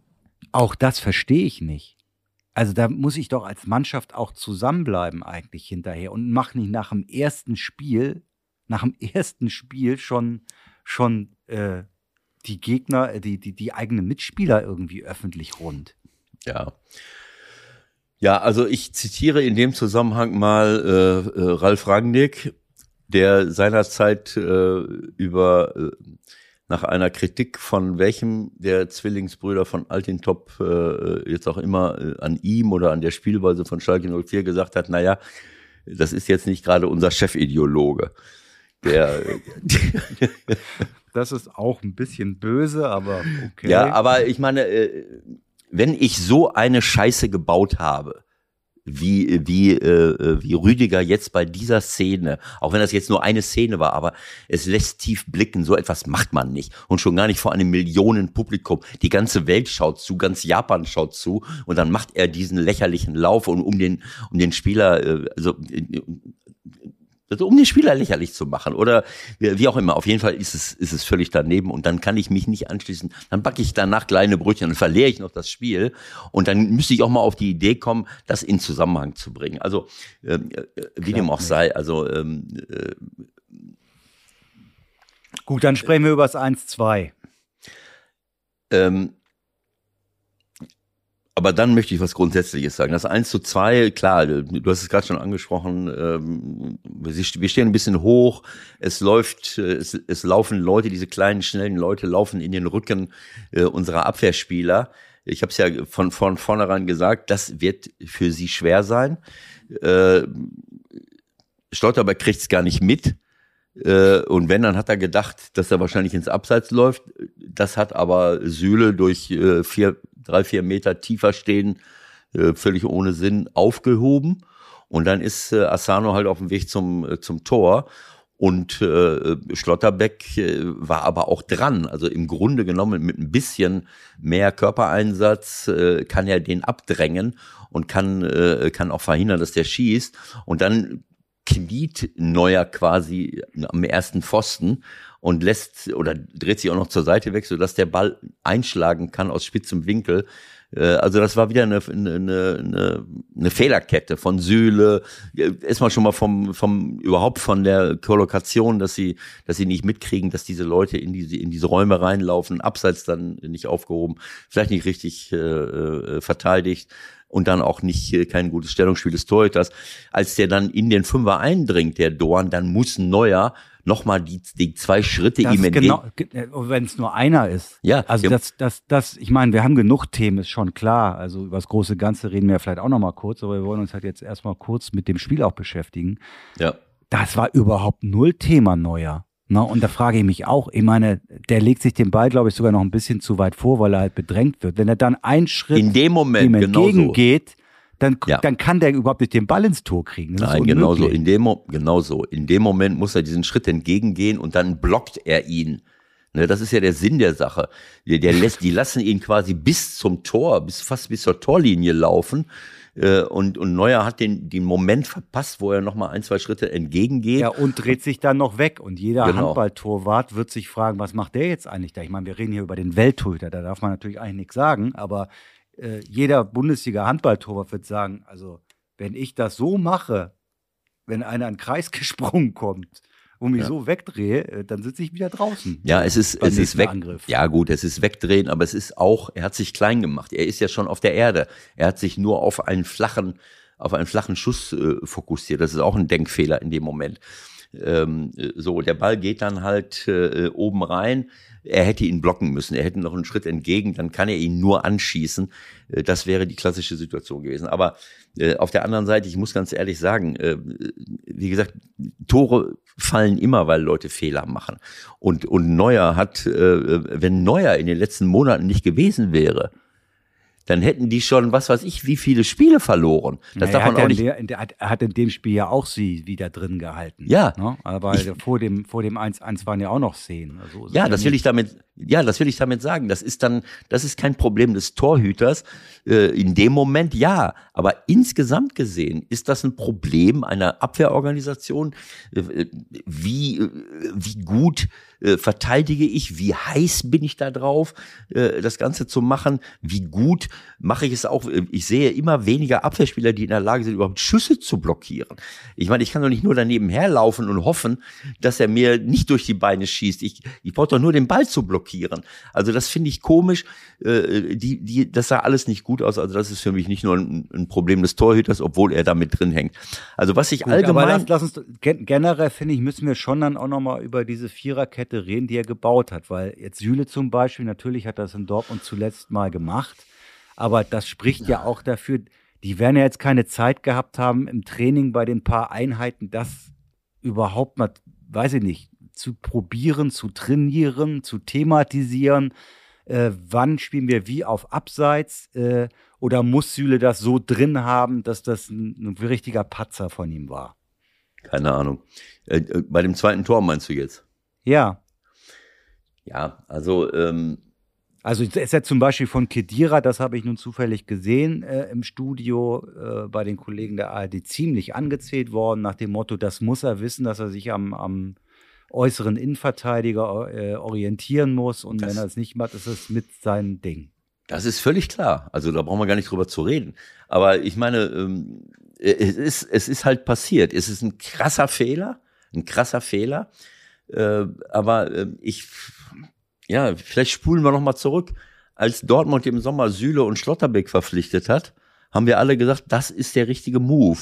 S3: auch das verstehe ich nicht. Also da muss ich doch als Mannschaft auch zusammenbleiben eigentlich hinterher und mach nicht nach dem ersten Spiel, nach dem <laughs> ersten Spiel schon, schon äh, die Gegner, äh, die, die, die eigenen Mitspieler irgendwie öffentlich rund.
S2: Ja. Ja, also ich zitiere in dem Zusammenhang mal äh, äh, Ralf Rangnick, der seinerzeit äh, über äh, nach einer Kritik von welchem der Zwillingsbrüder von Altintop äh, jetzt auch immer äh, an ihm oder an der Spielweise von Schalke 04 gesagt hat, naja, das ist jetzt nicht gerade unser Chefideologe. Der, <laughs>
S3: das ist auch ein bisschen böse, aber okay.
S2: Ja, aber ich meine, äh, wenn ich so eine Scheiße gebaut habe, wie, wie, äh, wie Rüdiger jetzt bei dieser Szene, auch wenn das jetzt nur eine Szene war, aber es lässt tief blicken, so etwas macht man nicht. Und schon gar nicht vor einem Millionenpublikum. Die ganze Welt schaut zu, ganz Japan schaut zu und dann macht er diesen lächerlichen Lauf und um den, um den Spieler, äh, also also um den Spieler lächerlich zu machen oder wie auch immer. Auf jeden Fall ist es, ist es völlig daneben und dann kann ich mich nicht anschließen. Dann backe ich danach kleine Brötchen und verliere ich noch das Spiel und dann müsste ich auch mal auf die Idee kommen, das in Zusammenhang zu bringen. Also äh, wie dem auch sei, also ähm, äh,
S3: Gut, dann sprechen wir über das 1-2.
S2: Ähm, aber dann möchte ich was Grundsätzliches sagen. Das 1 zu 2, klar, du hast es gerade schon angesprochen, ähm, wir stehen ein bisschen hoch, es läuft, es, es laufen Leute, diese kleinen, schnellen Leute laufen in den Rücken äh, unserer Abwehrspieler. Ich habe es ja von, von vornherein gesagt, das wird für sie schwer sein. Äh, Stolterberg kriegt es gar nicht mit. Äh, und wenn, dann hat er gedacht, dass er wahrscheinlich ins Abseits läuft. Das hat aber Sühle durch vier, drei, vier Meter tiefer stehen, äh, völlig ohne Sinn aufgehoben. Und dann ist äh, Asano halt auf dem Weg zum, äh, zum Tor. Und äh, Schlotterbeck äh, war aber auch dran. Also im Grunde genommen mit ein bisschen mehr Körpereinsatz äh, kann er den abdrängen und kann, äh, kann auch verhindern, dass der schießt. Und dann kniet Neuer quasi am ersten Pfosten und lässt oder dreht sich auch noch zur Seite weg, sodass der Ball einschlagen kann aus spitzem Winkel. Äh, also das war wieder eine, eine, eine, eine Fehlerkette von Sühle. Erstmal schon mal vom, vom überhaupt von der Kollokation, dass sie, dass sie nicht mitkriegen, dass diese Leute in diese, in diese Räume reinlaufen, abseits dann nicht aufgehoben, vielleicht nicht richtig äh, äh verteidigt und dann auch nicht äh, kein gutes Stellungsspiel des Torhüters. Als der dann in den Fünfer eindringt, der Dorn, dann muss ein Neuer nochmal die, die zwei Schritte
S3: das
S2: ihm
S3: entgegen. Genau, äh, wenn es nur einer ist.
S2: Ja.
S3: Also
S2: ja.
S3: das, das, das, ich meine, wir haben genug Themen, ist schon klar. Also über das große Ganze reden wir vielleicht auch nochmal kurz, aber wir wollen uns halt jetzt erstmal kurz mit dem Spiel auch beschäftigen.
S2: Ja.
S3: Das war überhaupt null Thema Neuer. Na, und da frage ich mich auch, ich meine, der legt sich den Ball, glaube ich, sogar noch ein bisschen zu weit vor, weil er halt bedrängt wird. Wenn er dann einen Schritt
S2: in dem Moment
S3: ihm
S2: entgegengeht,
S3: genau dann, ja. dann kann der überhaupt nicht den Ball ins Tor kriegen.
S2: Das Nein, genauso. In dem, genauso. In dem Moment muss er diesen Schritt entgegengehen und dann blockt er ihn. Ne, das ist ja der Sinn der Sache. Der, der <laughs> lässt, die lassen ihn quasi bis zum Tor, bis fast bis zur Torlinie laufen. Äh, und, und Neuer hat den, den Moment verpasst, wo er nochmal ein, zwei Schritte entgegengeht.
S3: Ja, und dreht sich dann noch weg. Und jeder genau. Handballtorwart wird sich fragen, was macht der jetzt eigentlich da? Ich meine, wir reden hier über den Welttorhüter, da darf man natürlich eigentlich nichts sagen, aber äh, jeder Bundesliga-Handballtorwart wird sagen, also wenn ich das so mache, wenn einer in den Kreis <laughs> gesprungen kommt, und mich ja. so wegdrehe, äh, dann sitze ich wieder draußen.
S2: Ja, es ist, es ist weg. Angriff. Ja, gut, es ist wegdrehen, aber es ist auch, er hat sich klein gemacht. Er ist ja schon auf der Erde. Er hat sich nur auf einen flachen, auf einen flachen Schuss äh, fokussiert. Das ist auch ein Denkfehler in dem Moment. Ähm, so, der Ball geht dann halt äh, oben rein. Er hätte ihn blocken müssen. Er hätte noch einen Schritt entgegen, dann kann er ihn nur anschießen. Äh, das wäre die klassische Situation gewesen. Aber äh, auf der anderen Seite, ich muss ganz ehrlich sagen, äh, wie gesagt, Tore fallen immer, weil Leute Fehler machen. Und, und Neuer hat, wenn Neuer in den letzten Monaten nicht gewesen wäre, dann hätten die schon, was weiß ich, wie viele Spiele verloren. Das
S3: naja,
S2: darf man auch nicht.
S3: Der, der, er hat in dem Spiel ja auch sie wieder drin gehalten.
S2: Ja.
S3: Ne? Aber ich, vor dem vor dem 1-1 waren ja auch noch Szenen. Also
S2: ja, das will ich damit, ja, das will ich damit sagen. Das ist dann, das ist kein Problem des Torhüters. Äh, in dem Moment ja. Aber insgesamt gesehen ist das ein Problem einer Abwehrorganisation. Äh, wie, äh, wie gut äh, verteidige ich, wie heiß bin ich da drauf, äh, das Ganze zu machen, wie gut mache ich es auch. Ich sehe immer weniger Abwehrspieler, die in der Lage sind, überhaupt Schüsse zu blockieren. Ich meine, ich kann doch nicht nur daneben herlaufen und hoffen, dass er mir nicht durch die Beine schießt. Ich, ich brauche doch nur den Ball zu blockieren. Also das finde ich komisch. Äh, die, die, das sah alles nicht gut aus. Also das ist für mich nicht nur ein, ein Problem des Torhüters, obwohl er da mit drin hängt. Also was ich gut, allgemein...
S3: Aber lass, lass uns, generell finde ich, müssen wir schon dann auch nochmal über diese Viererkette Kette reden, die er gebaut hat. Weil jetzt Süle zum Beispiel, natürlich hat er das in Dortmund zuletzt mal gemacht, aber das spricht ja auch dafür, die werden ja jetzt keine Zeit gehabt haben im Training bei den paar Einheiten, das überhaupt mal, weiß ich nicht, zu probieren, zu trainieren, zu thematisieren. Äh, wann spielen wir wie auf Abseits? Äh, oder muss Süle das so drin haben, dass das ein, ein richtiger Patzer von ihm war?
S2: Keine Ahnung. Äh, äh bei dem zweiten Tor meinst du jetzt?
S3: Ja.
S2: Ja, also. Ähm,
S3: also ist ja zum Beispiel von Kedira, das habe ich nun zufällig gesehen äh, im Studio äh, bei den Kollegen der ARD, ziemlich angezählt worden, nach dem Motto, das muss er wissen, dass er sich am, am äußeren Innenverteidiger äh, orientieren muss und das, wenn er es nicht macht, ist es mit seinem Ding.
S2: Das ist völlig klar. Also da brauchen wir gar nicht drüber zu reden. Aber ich meine, ähm, es, ist, es ist halt passiert. Es ist ein krasser Fehler, ein krasser Fehler. Äh, aber äh, ich, ja, vielleicht spulen wir noch mal zurück. Als Dortmund im Sommer Süle und Schlotterbeck verpflichtet hat, haben wir alle gesagt, das ist der richtige Move.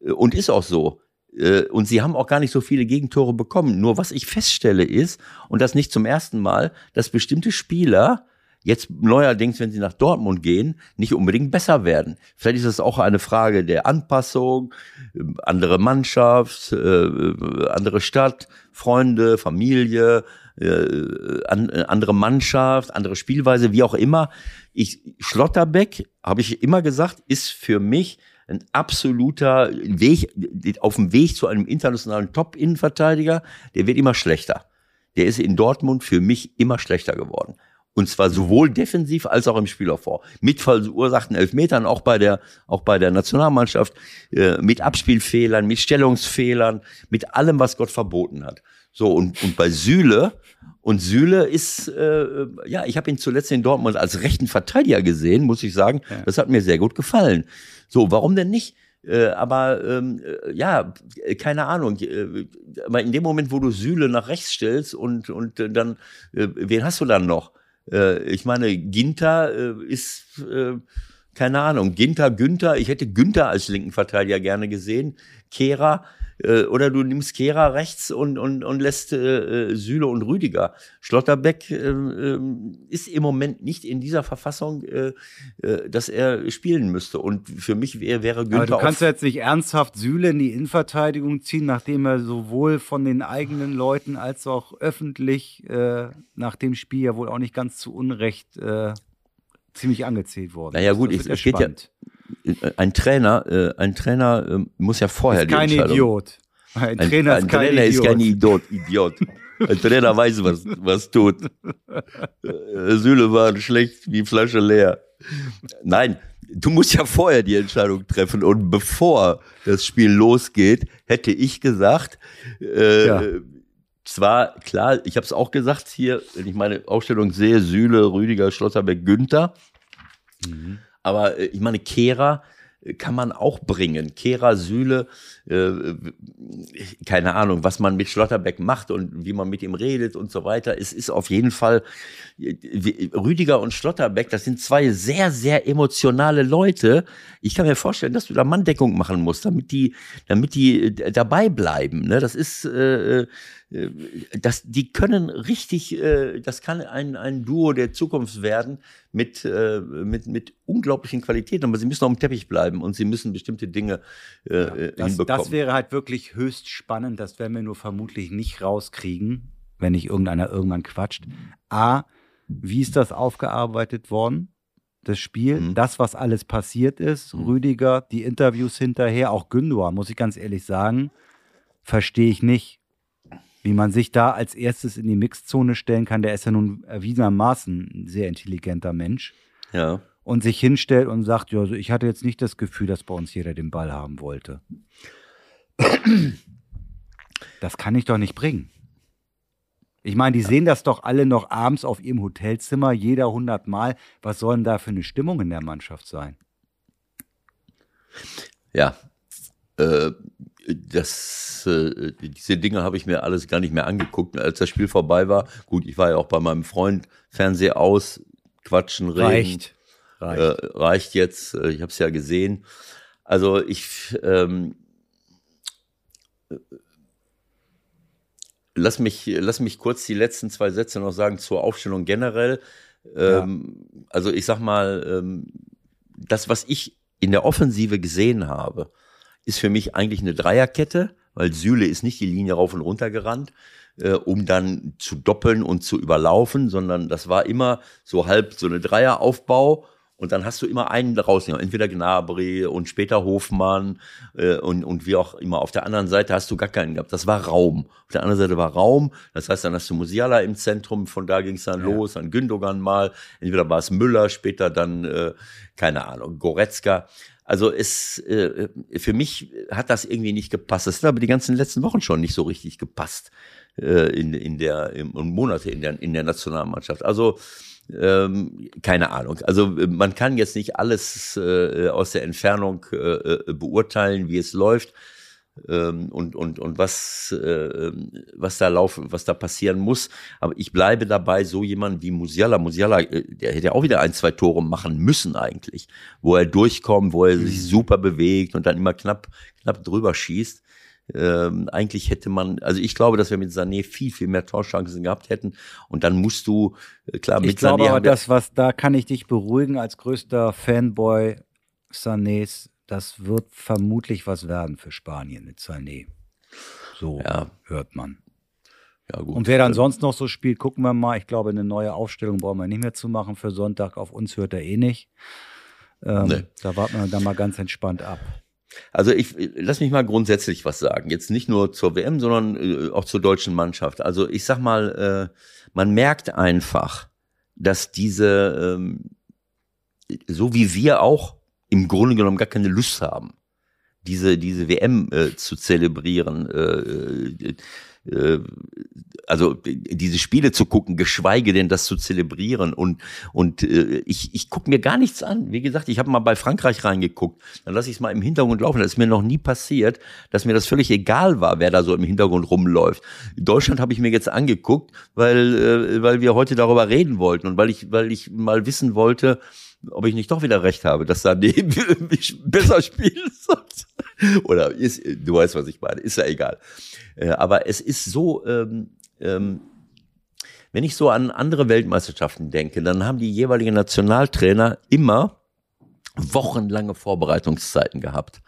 S2: Äh, und ist auch so. Äh, und sie haben auch gar nicht so viele Gegentore bekommen. Nur was ich feststelle ist, und das nicht zum ersten Mal, dass bestimmte Spieler jetzt neuerdings, wenn sie nach Dortmund gehen, nicht unbedingt besser werden. Vielleicht ist es auch eine Frage der Anpassung, äh, andere Mannschaft, andere Stadt, Freunde, Familie, andere Mannschaft, andere Spielweise, wie auch immer. Ich, Schlotterbeck, habe ich immer gesagt, ist für mich ein absoluter Weg, auf dem Weg zu einem internationalen Top-Innenverteidiger, der wird immer schlechter. Der ist in Dortmund für mich immer schlechter geworden. Und zwar sowohl defensiv als auch im Spielaufbau. Mit verursachten Elfmetern, auch bei der, auch bei der Nationalmannschaft, äh, mit Abspielfehlern, mit Stellungsfehlern, mit allem, was Gott verboten hat. So, und, und bei Süle, und Süle ist, äh, ja, ich habe ihn zuletzt in Dortmund als rechten Verteidiger gesehen, muss ich sagen. Ja. Das hat mir sehr gut gefallen. So, warum denn nicht? Äh, aber ähm, äh, ja, keine Ahnung. Äh, aber in dem Moment, wo du Süle nach rechts stellst und, und äh, dann, äh, wen hast du dann noch? Äh, ich meine, Ginter äh, ist, äh, keine Ahnung, Ginter, Günther, ich hätte Günther als linken Verteidiger gerne gesehen. Kehrer, äh, oder du nimmst Kehra rechts und, und, und lässt äh, äh, Süle und Rüdiger. Schlotterbeck äh, ist im Moment nicht in dieser Verfassung, äh, dass er spielen müsste. Und für mich wär, wäre Günther. Aber
S3: du kannst jetzt nicht ernsthaft Süle in die Innenverteidigung ziehen, nachdem er sowohl von den eigenen Leuten als auch öffentlich nach dem Spiel ja wohl auch nicht ganz zu Unrecht ziemlich angezählt worden.
S2: Naja gut, ich, es geht ja, ein Trainer, äh, ein Trainer äh, muss ja vorher
S3: ist kein Idiot.
S2: Ein Trainer, ein, ist, kein Trainer Idiot. ist kein Idiot. Idiot. Ein Trainer weiß, was, was tut. Äh, Süle war schlecht wie Flasche leer. Nein, du musst ja vorher die Entscheidung treffen und bevor das Spiel losgeht, hätte ich gesagt, äh, ja. zwar klar, ich habe es auch gesagt hier, wenn ich meine Aufstellung sehe, Süle, Rüdiger, Schlotterbeck, Günther. Mhm. Aber äh, ich meine, Kehrer äh, kann man auch bringen. Kehrer, Sühle, äh, keine Ahnung, was man mit Schlotterbeck macht und wie man mit ihm redet und so weiter. Es ist auf jeden Fall, äh, Rüdiger und Schlotterbeck, das sind zwei sehr, sehr emotionale Leute. Ich kann mir vorstellen, dass du da Manndeckung machen musst, damit die, damit die dabei bleiben. Ne? Das ist, äh, das, die können richtig, äh, das kann ein, ein Duo der Zukunft werden mit, äh, mit, mit unglaublichen Qualitäten, aber sie müssen auf dem Teppich bleiben und sie müssen bestimmte Dinge äh, ja,
S3: das,
S2: hinbekommen.
S3: Das wäre halt wirklich höchst spannend, das werden wir nur vermutlich nicht rauskriegen, wenn nicht irgendeiner irgendwann quatscht. A, wie ist das aufgearbeitet worden? das Spiel, mhm. das, was alles passiert ist, mhm. Rüdiger, die Interviews hinterher, auch Gündogan, muss ich ganz ehrlich sagen, verstehe ich nicht wie man sich da als erstes in die Mixzone stellen kann. Der ist ja nun erwiesenermaßen ein sehr intelligenter Mensch.
S2: Ja.
S3: Und sich hinstellt und sagt, ja, also ich hatte jetzt nicht das Gefühl, dass bei uns jeder den Ball haben wollte. Das kann ich doch nicht bringen. Ich meine, die sehen das doch alle noch abends auf ihrem Hotelzimmer, jeder hundertmal. Was soll denn da für eine Stimmung in der Mannschaft sein?
S2: Ja, äh, das, äh, diese Dinge habe ich mir alles gar nicht mehr angeguckt. Als das Spiel vorbei war, gut, ich war ja auch bei meinem Freund, Fernseher aus, quatschen, reden.
S3: Reicht.
S2: Reicht, äh, reicht jetzt, äh, ich habe es ja gesehen. Also ich ähm, lass mich, lass mich kurz die letzten zwei Sätze noch sagen zur Aufstellung generell. Ähm, ja. Also ich sag mal, ähm, das, was ich in der Offensive gesehen habe, ist für mich eigentlich eine Dreierkette, weil Süle ist nicht die Linie rauf und runter gerannt, äh, um dann zu doppeln und zu überlaufen, sondern das war immer so halb so eine Dreieraufbau. Und dann hast du immer einen draußen, entweder Gnabry und später Hofmann äh, und, und wie auch immer. Auf der anderen Seite hast du gar keinen gehabt. Das war Raum. Auf der anderen Seite war Raum. Das heißt, dann hast du Musiala im Zentrum. Von da ging es dann ja. los. Dann Gündogan mal. Entweder war es Müller, später dann, äh, keine Ahnung, Goretzka. Also es äh, für mich hat das irgendwie nicht gepasst. Das hat aber die ganzen letzten Wochen schon nicht so richtig gepasst äh, in, in der im, Monate in der in der Nationalmannschaft. Also ähm, keine Ahnung. Also man kann jetzt nicht alles äh, aus der Entfernung äh, beurteilen, wie es läuft. Ähm, und, und, und was, äh, was da laufen, was da passieren muss. Aber ich bleibe dabei, so jemand wie Musiala, Musiala, äh, der hätte ja auch wieder ein, zwei Tore machen müssen eigentlich, wo er durchkommt, wo er sich mhm. super bewegt und dann immer knapp, knapp drüber schießt. Ähm, eigentlich hätte man, also ich glaube, dass wir mit Sané viel, viel mehr Torchancen gehabt hätten. Und dann musst du, äh, klar, mit
S3: ich glaube Sané aber, das, was da kann ich dich beruhigen als größter Fanboy Sanés das wird vermutlich was werden für Spanien mit Sané. So ja. hört man. Ja. Und wer dann sonst noch so spielt, gucken wir mal. Ich glaube, eine neue Aufstellung brauchen wir nicht mehr zu machen für Sonntag. Auf uns hört er eh nicht. Ähm, nee. Da warten wir dann mal ganz entspannt ab.
S2: Also ich lass mich mal grundsätzlich was sagen. Jetzt nicht nur zur WM, sondern äh, auch zur deutschen Mannschaft. Also ich sag mal, äh, man merkt einfach, dass diese, ähm, so wie wir auch im Grunde genommen gar keine Lust haben, diese, diese WM äh, zu zelebrieren, äh, äh, äh, also diese Spiele zu gucken, geschweige denn das zu zelebrieren. Und, und äh, ich, ich gucke mir gar nichts an. Wie gesagt, ich habe mal bei Frankreich reingeguckt, dann lasse ich es mal im Hintergrund laufen. Das ist mir noch nie passiert, dass mir das völlig egal war, wer da so im Hintergrund rumläuft. Deutschland habe ich mir jetzt angeguckt, weil, äh, weil wir heute darüber reden wollten und weil ich, weil ich mal wissen wollte, ob ich nicht doch wieder recht habe, dass daneben <laughs> besser spielen Oder ist, du weißt, was ich meine, ist ja egal. Äh, aber es ist so, ähm, ähm, wenn ich so an andere Weltmeisterschaften denke, dann haben die jeweiligen Nationaltrainer immer wochenlange Vorbereitungszeiten gehabt.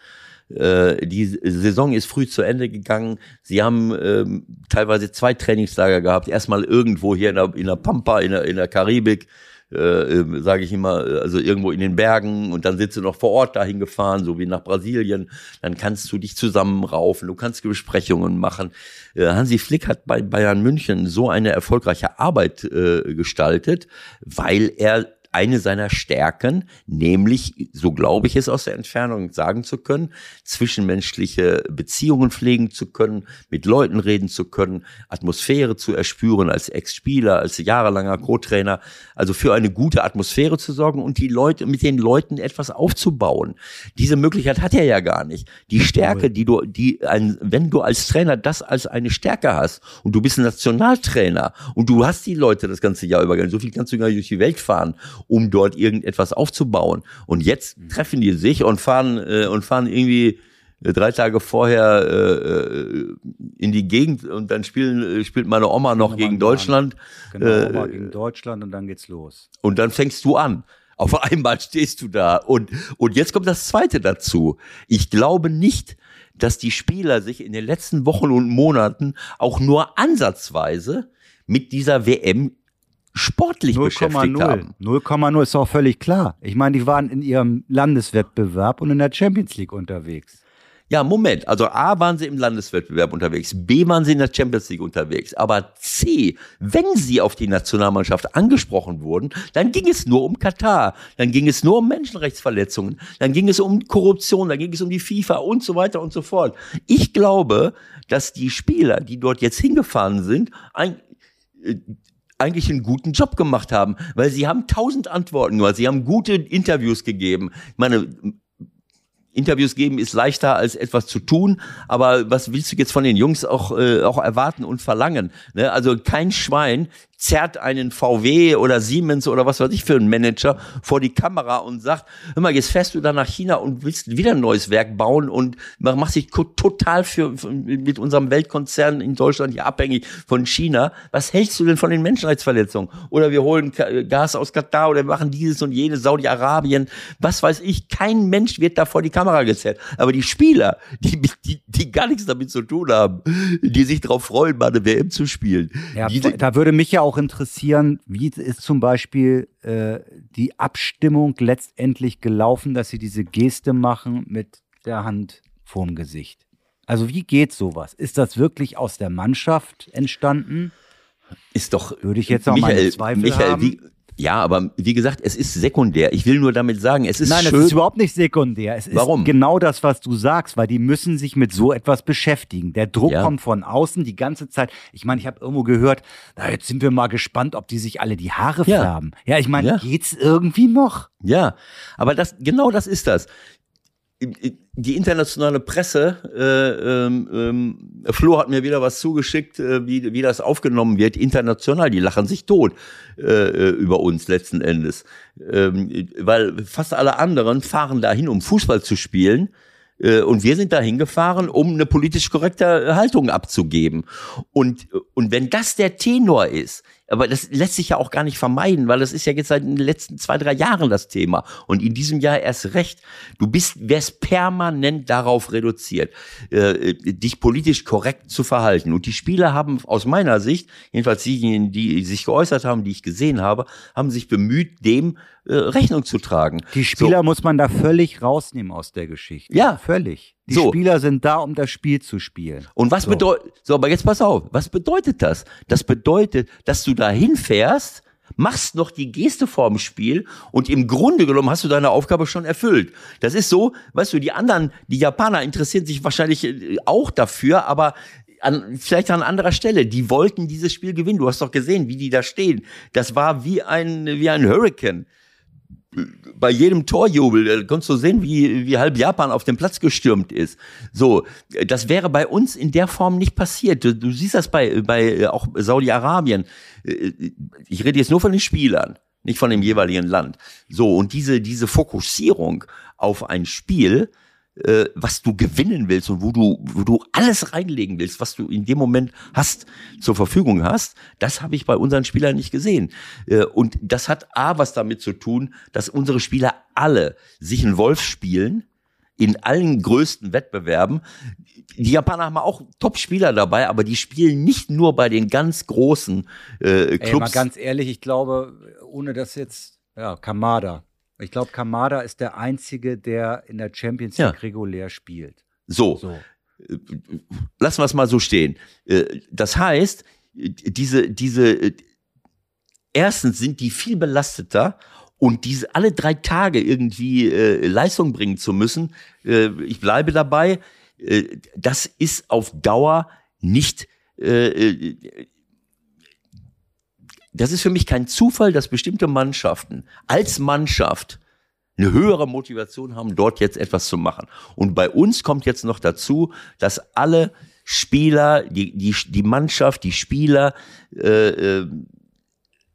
S2: Äh, die Saison ist früh zu Ende gegangen. Sie haben ähm, teilweise zwei Trainingslager gehabt. Erstmal irgendwo hier in der, in der Pampa, in der, in der Karibik äh, äh sage ich immer, äh, also irgendwo in den Bergen und dann sitzt du noch vor Ort dahin gefahren, so wie nach Brasilien, dann kannst du dich zusammenraufen, du kannst Besprechungen machen. Äh, Hansi Flick hat bei Bayern München so eine erfolgreiche Arbeit äh, gestaltet, weil er eine seiner Stärken, nämlich, so glaube ich es aus der Entfernung sagen zu können, zwischenmenschliche Beziehungen pflegen zu können, mit Leuten reden zu können, Atmosphäre zu erspüren als Ex-Spieler, als jahrelanger Co-Trainer, also für eine gute Atmosphäre zu sorgen und die Leute, mit den Leuten etwas aufzubauen. Diese Möglichkeit hat er ja gar nicht. Die Stärke, die du, die ein, wenn du als Trainer das als eine Stärke hast und du bist ein Nationaltrainer und du hast die Leute das ganze Jahr über, so viel kannst du gar nicht durch die Welt fahren um dort irgendetwas aufzubauen. Und jetzt mhm. treffen die sich und fahren äh, und fahren irgendwie äh, drei Tage vorher äh, äh, in die Gegend und dann spielen, äh, spielt meine Oma noch gegen Deutschland.
S3: Genau, äh, Oma gegen Deutschland und dann geht's los.
S2: Und dann fängst du an. Auf <laughs> einmal stehst du da. Und, und jetzt kommt das Zweite dazu. Ich glaube nicht, dass die Spieler sich in den letzten Wochen und Monaten auch nur ansatzweise mit dieser WM sportlich 0, beschäftigt 0. haben.
S3: 0,0 ist auch völlig klar. Ich meine, die waren in ihrem Landeswettbewerb und in der Champions League unterwegs.
S2: Ja, Moment. Also A waren sie im Landeswettbewerb unterwegs, B waren sie in der Champions League unterwegs, aber C, wenn sie auf die Nationalmannschaft angesprochen wurden, dann ging es nur um Katar, dann ging es nur um Menschenrechtsverletzungen, dann ging es um Korruption, dann ging es um die FIFA und so weiter und so fort. Ich glaube, dass die Spieler, die dort jetzt hingefahren sind, ein, äh, eigentlich einen guten Job gemacht haben, weil sie haben tausend Antworten gemacht, sie haben gute Interviews gegeben. Ich meine, Interviews geben ist leichter als etwas zu tun, aber was willst du jetzt von den Jungs auch, äh, auch erwarten und verlangen? Ne? Also kein Schwein zerrt einen VW oder Siemens oder was weiß ich für einen Manager vor die Kamera und sagt, hör mal, jetzt fährst du da nach China und willst wieder ein neues Werk bauen und machst dich total für, für mit unserem Weltkonzern in Deutschland hier abhängig von China. Was hältst du denn von den Menschenrechtsverletzungen? Oder wir holen Gas aus Katar oder wir machen dieses und jenes, Saudi-Arabien, was weiß ich. Kein Mensch wird da vor die Kamera gezerrt. Aber die Spieler, die, die, die gar nichts damit zu tun haben, die sich darauf freuen, mal eine WM zu spielen.
S3: Ja, die, da würde mich ja auch interessieren, wie ist zum Beispiel äh, die Abstimmung letztendlich gelaufen, dass sie diese Geste machen mit der Hand vorm Gesicht. Also wie geht sowas? Ist das wirklich aus der Mannschaft entstanden?
S2: Ist doch.
S3: Würde ich jetzt auch Michael, mal Zweifel Michael, haben.
S2: Wie, ja, aber wie gesagt, es ist sekundär. Ich will nur damit sagen, es ist
S3: Nein,
S2: schön. Nein,
S3: es ist überhaupt nicht sekundär. Es
S2: Warum?
S3: ist genau das, was du sagst, weil die müssen sich mit so etwas beschäftigen. Der Druck ja. kommt von außen die ganze Zeit. Ich meine, ich habe irgendwo gehört, na, jetzt sind wir mal gespannt, ob die sich alle die Haare ja. färben. Ja, ich meine, ja. geht's irgendwie noch?
S2: Ja, aber das genau das ist das die internationale Presse, äh, ähm, ähm, Flo hat mir wieder was zugeschickt, äh, wie, wie das aufgenommen wird, international. Die lachen sich tot äh, äh, über uns letzten Endes. Ähm, weil fast alle anderen fahren dahin, um Fußball zu spielen. Äh, und wir sind dahin gefahren, um eine politisch korrekte Haltung abzugeben. Und, und wenn das der Tenor ist, aber das lässt sich ja auch gar nicht vermeiden, weil das ist ja jetzt seit den letzten zwei, drei Jahren das Thema. Und in diesem Jahr erst recht. Du bist, wärst permanent darauf reduziert, äh, dich politisch korrekt zu verhalten. Und die Spieler haben aus meiner Sicht, jedenfalls diejenigen, die sich geäußert haben, die ich gesehen habe, haben sich bemüht, dem äh, Rechnung zu tragen.
S3: Die Spieler so. muss man da völlig rausnehmen aus der Geschichte.
S2: Ja.
S3: Völlig. Die so. Spieler sind da, um das Spiel zu spielen.
S2: Und was so. bedeutet, so, aber jetzt pass auf, was bedeutet das? Das bedeutet, dass du da hinfährst, machst noch die Geste vorm Spiel und im Grunde genommen hast du deine Aufgabe schon erfüllt. Das ist so, weißt du, die anderen, die Japaner interessieren sich wahrscheinlich äh, auch dafür, aber an, vielleicht an anderer Stelle. Die wollten dieses Spiel gewinnen. Du hast doch gesehen, wie die da stehen. Das war wie ein, wie ein Hurricane bei jedem Torjubel äh, konntest du sehen, wie, wie halb Japan auf den Platz gestürmt ist. So, das wäre bei uns in der Form nicht passiert. Du, du siehst das bei, bei äh, auch Saudi-Arabien. Äh, ich rede jetzt nur von den Spielern, nicht von dem jeweiligen Land. So, und diese, diese Fokussierung auf ein Spiel, äh, was du gewinnen willst und wo du, wo du alles reinlegen willst, was du in dem Moment hast, zur Verfügung hast, das habe ich bei unseren Spielern nicht gesehen. Äh, und das hat A was damit zu tun, dass unsere Spieler alle sich einen Wolf spielen, in allen größten Wettbewerben. Die Japaner haben auch Top-Spieler dabei, aber die spielen nicht nur bei den ganz großen äh, Clubs. Ey, mal
S3: ganz ehrlich, ich glaube, ohne das jetzt, ja, Kamada, ich glaube, Kamada ist der Einzige, der in der Champions League ja. regulär spielt.
S2: So. so. Äh, lassen wir es mal so stehen. Äh, das heißt, diese, diese, erstens sind die viel belasteter und diese alle drei Tage irgendwie äh, Leistung bringen zu müssen, äh, ich bleibe dabei, äh, das ist auf Dauer nicht äh, das ist für mich kein Zufall, dass bestimmte Mannschaften als Mannschaft eine höhere Motivation haben, dort jetzt etwas zu machen. Und bei uns kommt jetzt noch dazu, dass alle Spieler, die, die, die Mannschaft, die Spieler äh, äh,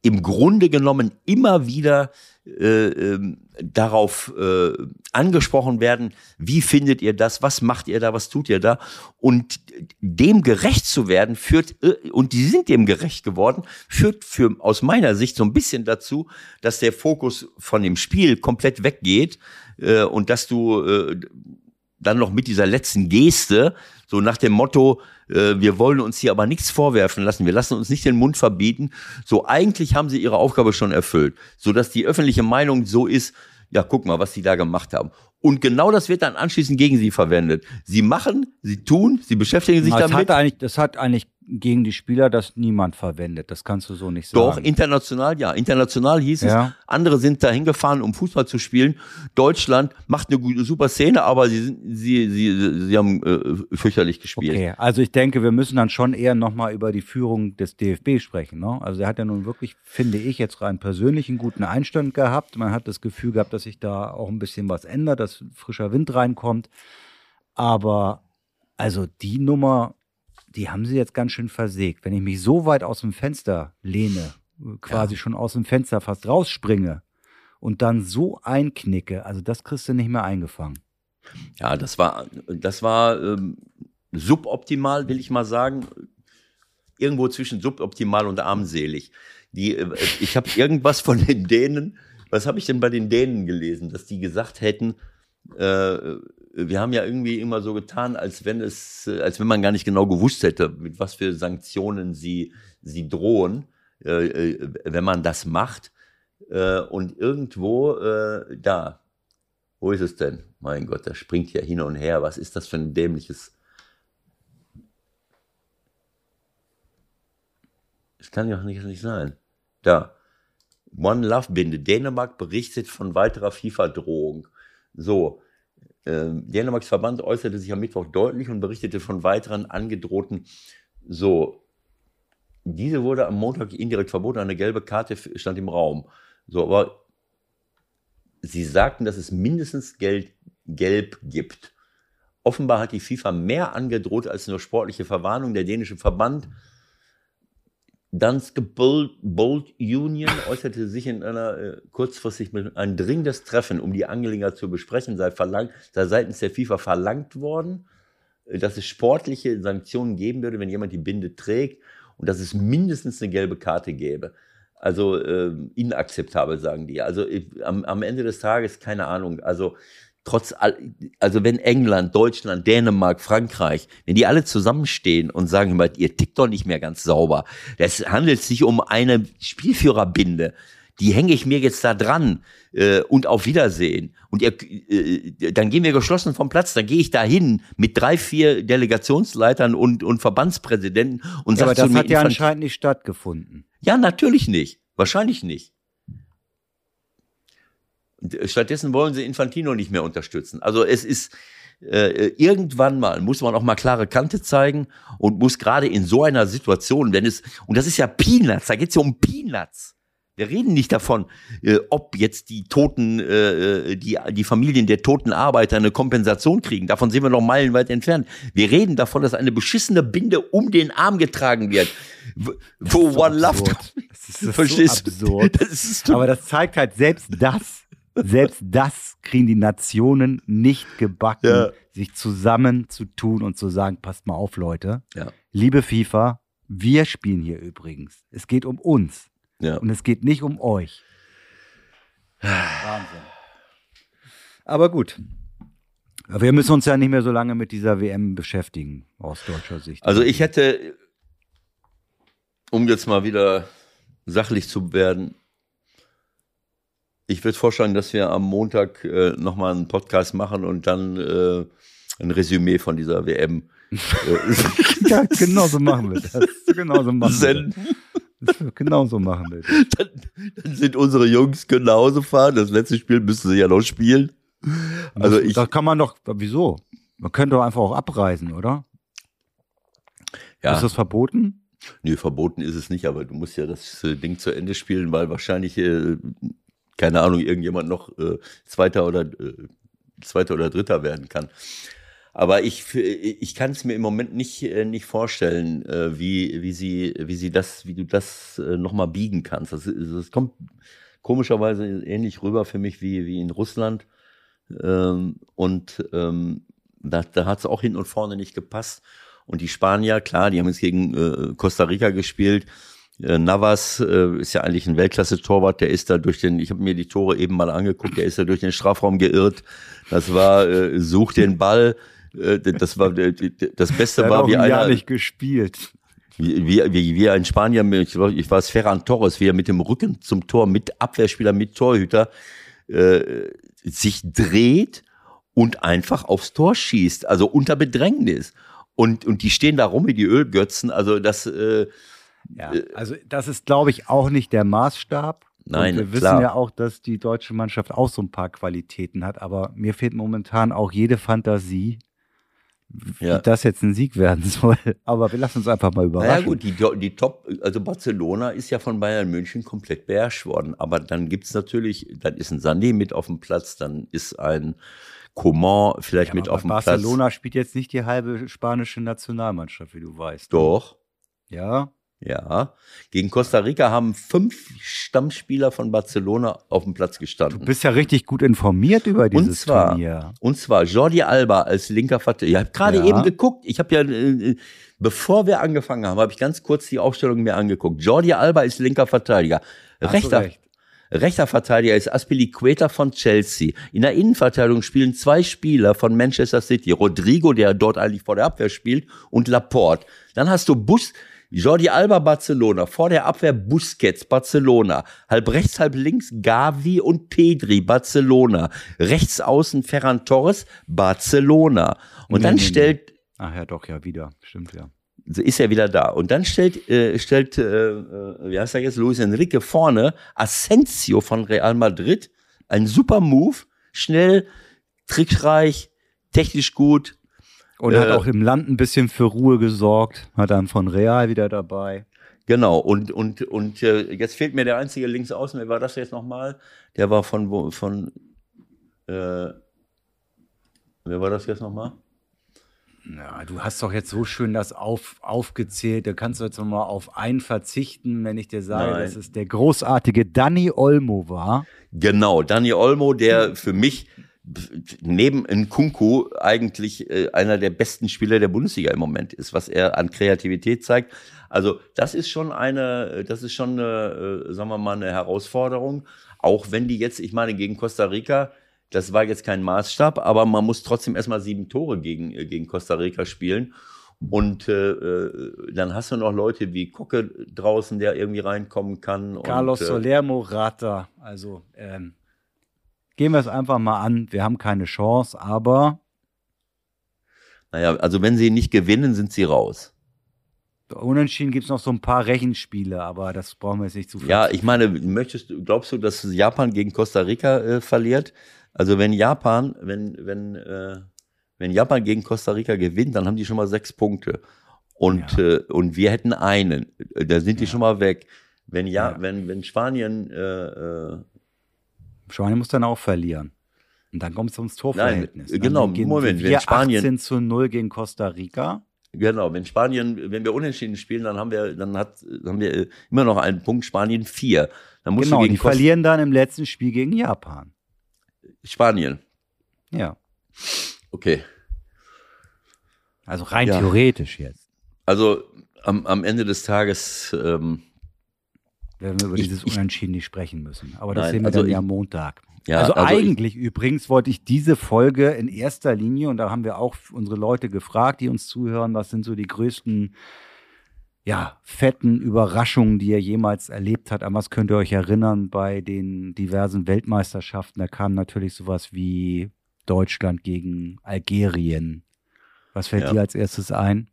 S2: im Grunde genommen immer wieder äh, ähm, darauf äh, angesprochen werden, wie findet ihr das, was macht ihr da, was tut ihr da? Und dem gerecht zu werden führt äh, und die sind dem gerecht geworden, führt für aus meiner Sicht so ein bisschen dazu, dass der Fokus von dem Spiel komplett weggeht äh, und dass du dann noch mit dieser letzten Geste so nach dem Motto, äh, wir wollen uns hier aber nichts vorwerfen lassen, wir lassen uns nicht den Mund verbieten. So eigentlich haben sie ihre Aufgabe schon erfüllt, so dass die öffentliche Meinung so ist, ja, guck mal, was sie da gemacht haben. Und genau das wird dann anschließend gegen sie verwendet. Sie machen, sie tun, sie beschäftigen sich
S3: das
S2: damit.
S3: Hat eigentlich, das hat eigentlich gegen die Spieler das niemand verwendet. Das kannst du so nicht sagen.
S2: Doch, international ja. International hieß ja. es, andere sind da hingefahren, um Fußball zu spielen. Deutschland macht eine gute, super Szene, aber sie, sind, sie, sie, sie haben äh, fürchterlich gespielt. Okay,
S3: also ich denke, wir müssen dann schon eher nochmal über die Führung des DFB sprechen. Ne? Also er hat ja nun wirklich, finde ich, jetzt rein persönlich einen guten Einstand gehabt. Man hat das Gefühl gehabt, dass sich da auch ein bisschen was ändert, dass frischer Wind reinkommt. Aber also die Nummer die haben sie jetzt ganz schön versägt. Wenn ich mich so weit aus dem Fenster lehne, quasi ja. schon aus dem Fenster fast rausspringe und dann so einknicke, also das kriegst du nicht mehr eingefangen.
S2: Ja, das war, das war ähm, suboptimal, will ich mal sagen. Irgendwo zwischen suboptimal und armselig. Die, äh, ich habe irgendwas von den Dänen, was habe ich denn bei den Dänen gelesen, dass die gesagt hätten, äh, wir haben ja irgendwie immer so getan, als wenn es, als wenn man gar nicht genau gewusst hätte, mit was für Sanktionen sie, sie drohen, äh, äh wenn man das macht. Äh, und irgendwo äh, da, wo ist es denn? Mein Gott, das springt ja hin und her. Was ist das für ein dämliches? Es kann ja auch nicht, nicht sein. Da. One Love Binde. Dänemark berichtet von weiterer FIFA-Drohung. So, Dänemarks Verband äußerte sich am Mittwoch deutlich und berichtete von weiteren angedrohten, so, diese wurde am Montag indirekt verboten, eine gelbe Karte stand im Raum. So, aber sie sagten, dass es mindestens Geld, gelb gibt. Offenbar hat die FIFA mehr angedroht als nur sportliche Verwarnung. Der dänische Verband Danske Bold, Bold Union äußerte sich in einer äh, kurzfristig mit ein dringendes Treffen, um die Angelegenheit zu besprechen, sei, verlangt, sei seitens der FIFA verlangt worden, äh, dass es sportliche Sanktionen geben würde, wenn jemand die Binde trägt und dass es mindestens eine gelbe Karte gäbe. Also äh, inakzeptabel, sagen die. Also äh, am, am Ende des Tages, keine Ahnung. Also trotz all, also wenn England, Deutschland, Dänemark, Frankreich, wenn die alle zusammenstehen und sagen, ihr tickt doch nicht mehr ganz sauber. Das handelt sich um eine Spielführerbinde. Die hänge ich mir jetzt da dran äh, und auf Wiedersehen. Und ihr, äh, dann gehen wir geschlossen vom Platz. Dann gehe ich da hin mit drei, vier Delegationsleitern und, und Verbandspräsidenten und
S3: ja,
S2: sage
S3: aber das hat ja anscheinend nicht stattgefunden.
S2: ja, natürlich nicht. Wahrscheinlich nicht. Stattdessen wollen sie Infantino nicht mehr unterstützen. Also es ist äh, irgendwann mal muss man auch mal klare Kante zeigen und muss gerade in so einer Situation, wenn es und das ist ja Peanuts, da geht's ja um Peanuts. Wir reden nicht davon, äh, ob jetzt die Toten, äh, die, die Familien der toten Arbeiter eine Kompensation kriegen. Davon sind wir noch meilenweit entfernt. Wir reden davon, dass eine beschissene Binde um den Arm getragen wird, wo-
S3: so
S2: One Love
S3: absurd. <laughs> Das ist so
S2: Verstehst du?
S3: absurd.
S2: Das ist
S3: Aber das zeigt halt selbst das, selbst das kriegen die Nationen nicht gebacken,
S2: Ja.
S3: sich zusammen zu tun und zu sagen, passt mal auf, Leute.
S2: Ja.
S3: Liebe FIFA, wir spielen hier übrigens. Es geht um uns
S2: ja.
S3: und es geht nicht um euch. Wahnsinn. Aber gut. Wir müssen uns ja nicht mehr so lange mit dieser WM beschäftigen, aus deutscher Sicht.
S2: Also ich hätte, um jetzt mal wieder sachlich zu werden, ich würde vorschlagen, dass wir am Montag äh, nochmal einen Podcast machen und dann äh, ein Resümee von dieser WM <laughs>
S3: ja, genau so machen wir das. Genau so machen wir das. Genau so machen wir das.
S2: Dann, dann sind unsere Jungs können nach Hause fahren. Das letzte Spiel müssen sie ja noch spielen. Also ich,
S3: da kann man doch, wieso? Man könnte doch einfach auch abreisen, oder?
S2: ja,
S3: Ist das verboten?
S2: nee, verboten ist es nicht, aber du musst ja das äh, Ding zu Ende spielen, weil wahrscheinlich, äh, keine Ahnung, irgendjemand noch äh, Zweiter oder äh, Zweiter oder Dritter werden kann. Aber ich, ich kann es mir im Moment nicht, äh, nicht vorstellen, äh, wie, wie, sie, wie sie das, wie du das äh, nochmal biegen kannst. Das, das kommt komischerweise ähnlich rüber für mich wie, wie in Russland. Ähm, und ähm, da, da hat es auch hinten und vorne nicht gepasst. Und die Spanier, klar, die haben jetzt gegen Costa Rica gespielt. Äh, Navas äh, ist ja eigentlich ein Weltklasse-Torwart, der ist da durch den, ich habe mir die Tore eben mal angeguckt, der ist da durch den Strafraum geirrt. Das war, äh, such den Ball. Äh, das war das Beste
S3: Der hat
S2: war wie
S3: ein Jahr
S2: einer,
S3: nicht gespielt.
S2: wie, wie, wie, wie ein Spanier, ich war, ich war es Ferran Torres, wie er mit dem Rücken zum Tor, mit Abwehrspieler, mit Torhüter, äh, sich dreht und einfach aufs Tor schießt, also unter Bedrängnis. Und, und die stehen da rum wie die Ölgötzen, also das, äh,
S3: Ja, also das ist, glaube ich, auch nicht der Maßstab.
S2: Nein,
S3: und wir
S2: klar.
S3: wissen ja auch, dass die deutsche Mannschaft auch so ein paar Qualitäten hat, aber mir fehlt momentan auch jede Fantasie, wie
S2: Ja.
S3: das jetzt ein Sieg werden <laughs> soll. Aber wir lassen uns einfach mal überraschen.
S2: naja gut, die, die Top, also Barcelona ist ja von Bayern München komplett beherrscht worden, aber dann gibt's natürlich, dann ist ein Sané mit auf dem Platz, dann ist ein Coman vielleicht
S3: Ja,
S2: mit auf dem
S3: Barcelona
S2: Platz.
S3: spielt jetzt nicht die halbe spanische Nationalmannschaft, wie du weißt.
S2: Doch.
S3: Ja.
S2: Ja, gegen Costa Rica haben fünf Stammspieler von Barcelona auf dem Platz
S3: Du
S2: gestanden.
S3: bist ja richtig gut informiert über
S2: Und
S3: dieses
S2: zwar,
S3: Turnier.
S2: und zwar Jordi Alba als linker Verteidiger. Ich habe gerade
S3: Ja.
S2: eben geguckt. Ich habe ja, äh, bevor wir angefangen haben, habe ich ganz kurz die Aufstellung mir angeguckt. Jordi Alba ist linker Verteidiger.
S3: Hast du
S2: Rechter,
S3: recht.
S2: rechter Verteidiger ist Aspilicueta von Chelsea. In der Innenverteidigung spielen zwei Spieler von Manchester City. Rodrigo, der dort eigentlich vor der Abwehr spielt, und Laporte. Dann hast du Bus, Jordi Alba Barcelona, vor der Abwehr Busquets Barcelona, halb rechts, halb links Gavi und Pedri Barcelona, rechts außen Ferran Torres Barcelona. Und
S3: Nee,
S2: dann
S3: nee, nee.
S2: stellt
S3: Ach ja, doch, ja, wieder. Stimmt ja.
S2: ist er wieder da. Und dann stellt, äh, stellt äh, äh, wie heißt er jetzt, Luis Enrique vorne Asensio von Real Madrid. Ein super Move, schnell, trickreich, technisch gut.
S3: Und hat
S2: Äh,
S3: auch im Land ein bisschen für Ruhe gesorgt. Hat dann von Real wieder dabei.
S2: Genau, und, und, und äh, jetzt fehlt mir der einzige links außen. Wer war das jetzt nochmal? Der war von, von, äh, wer war das jetzt nochmal?
S3: Ja, du hast doch jetzt so schön das auf, aufgezählt. Da kannst du jetzt nochmal auf einen verzichten, wenn ich dir sage,
S2: Nein.
S3: dass es der großartige Danny Olmo war.
S2: Genau, Dani Olmo, der für mich neben Nkunku eigentlich äh, einer der besten Spieler der Bundesliga im Moment ist, was er an Kreativität zeigt. Also das ist schon eine, das ist schon eine, äh, sagen wir mal, eine Herausforderung. Auch wenn die jetzt, ich meine, gegen Costa Rica, das war jetzt kein Maßstab, aber man muss trotzdem erstmal sieben Tore gegen, äh, gegen Costa Rica spielen. Und äh, dann hast du noch Leute wie Kocke draußen, der irgendwie reinkommen kann.
S3: Carlos
S2: und,
S3: Soler Morata. Also ähm, gehen wir es einfach mal an. Wir haben keine Chance, aber
S2: Naja, also wenn sie nicht gewinnen, sind sie raus.
S3: unentschieden gibt es noch so ein paar Rechenspiele, aber das brauchen wir jetzt nicht zu viel.
S2: Ja, ich meine, möchtest du, glaubst du, dass Japan gegen Costa Rica äh, verliert? Also wenn Japan, wenn, wenn, äh, wenn Japan gegen Costa Rica gewinnt, dann haben die schon mal sechs Punkte. Und,
S3: Ja.
S2: äh, und wir hätten einen. Äh, Da sind die
S3: Ja.
S2: schon mal weg. Wenn ja,
S3: Ja.
S2: wenn, wenn Spanien, äh, äh,
S3: Spanien muss dann auch verlieren. Und dann kommt es ums Torverhältnis.
S2: Nein, genau, Moment,
S3: wir
S2: wenn Spanien-
S3: 18 zu 0 gegen Costa Rica.
S2: genau, wenn Spanien, wenn wir unentschieden spielen, dann haben wir, dann hat, haben wir äh, immer noch einen Punkt, Spanien vier. Dann musst
S3: Genau,
S2: du gegen
S3: die
S2: Costa
S3: verlieren dann im letzten Spiel gegen Japan.
S2: Spanien.
S3: Ja,
S2: Okay.
S3: also rein
S2: Ja.
S3: theoretisch jetzt.
S2: Also am, am Ende des Tages, ähm,
S3: Werden wir über
S2: Ich-
S3: dieses
S2: ich-
S3: Unentschieden nicht sprechen müssen. Aber das
S2: Nein,
S3: sehen wir
S2: also
S3: dann
S2: ich-
S3: ja am Montag.
S2: ja,
S3: also,
S2: also ich-
S3: eigentlich übrigens wollte ich diese Folge in erster Linie, und da haben wir auch unsere Leute gefragt, die uns zuhören, was sind so die größten, ja, fetten Überraschungen, die ihr jemals erlebt habt. An was könnt ihr euch erinnern bei den diversen Weltmeisterschaften? Da kam natürlich sowas wie Deutschland gegen Algerien. Was fällt
S2: Ja.
S3: dir als erstes ein?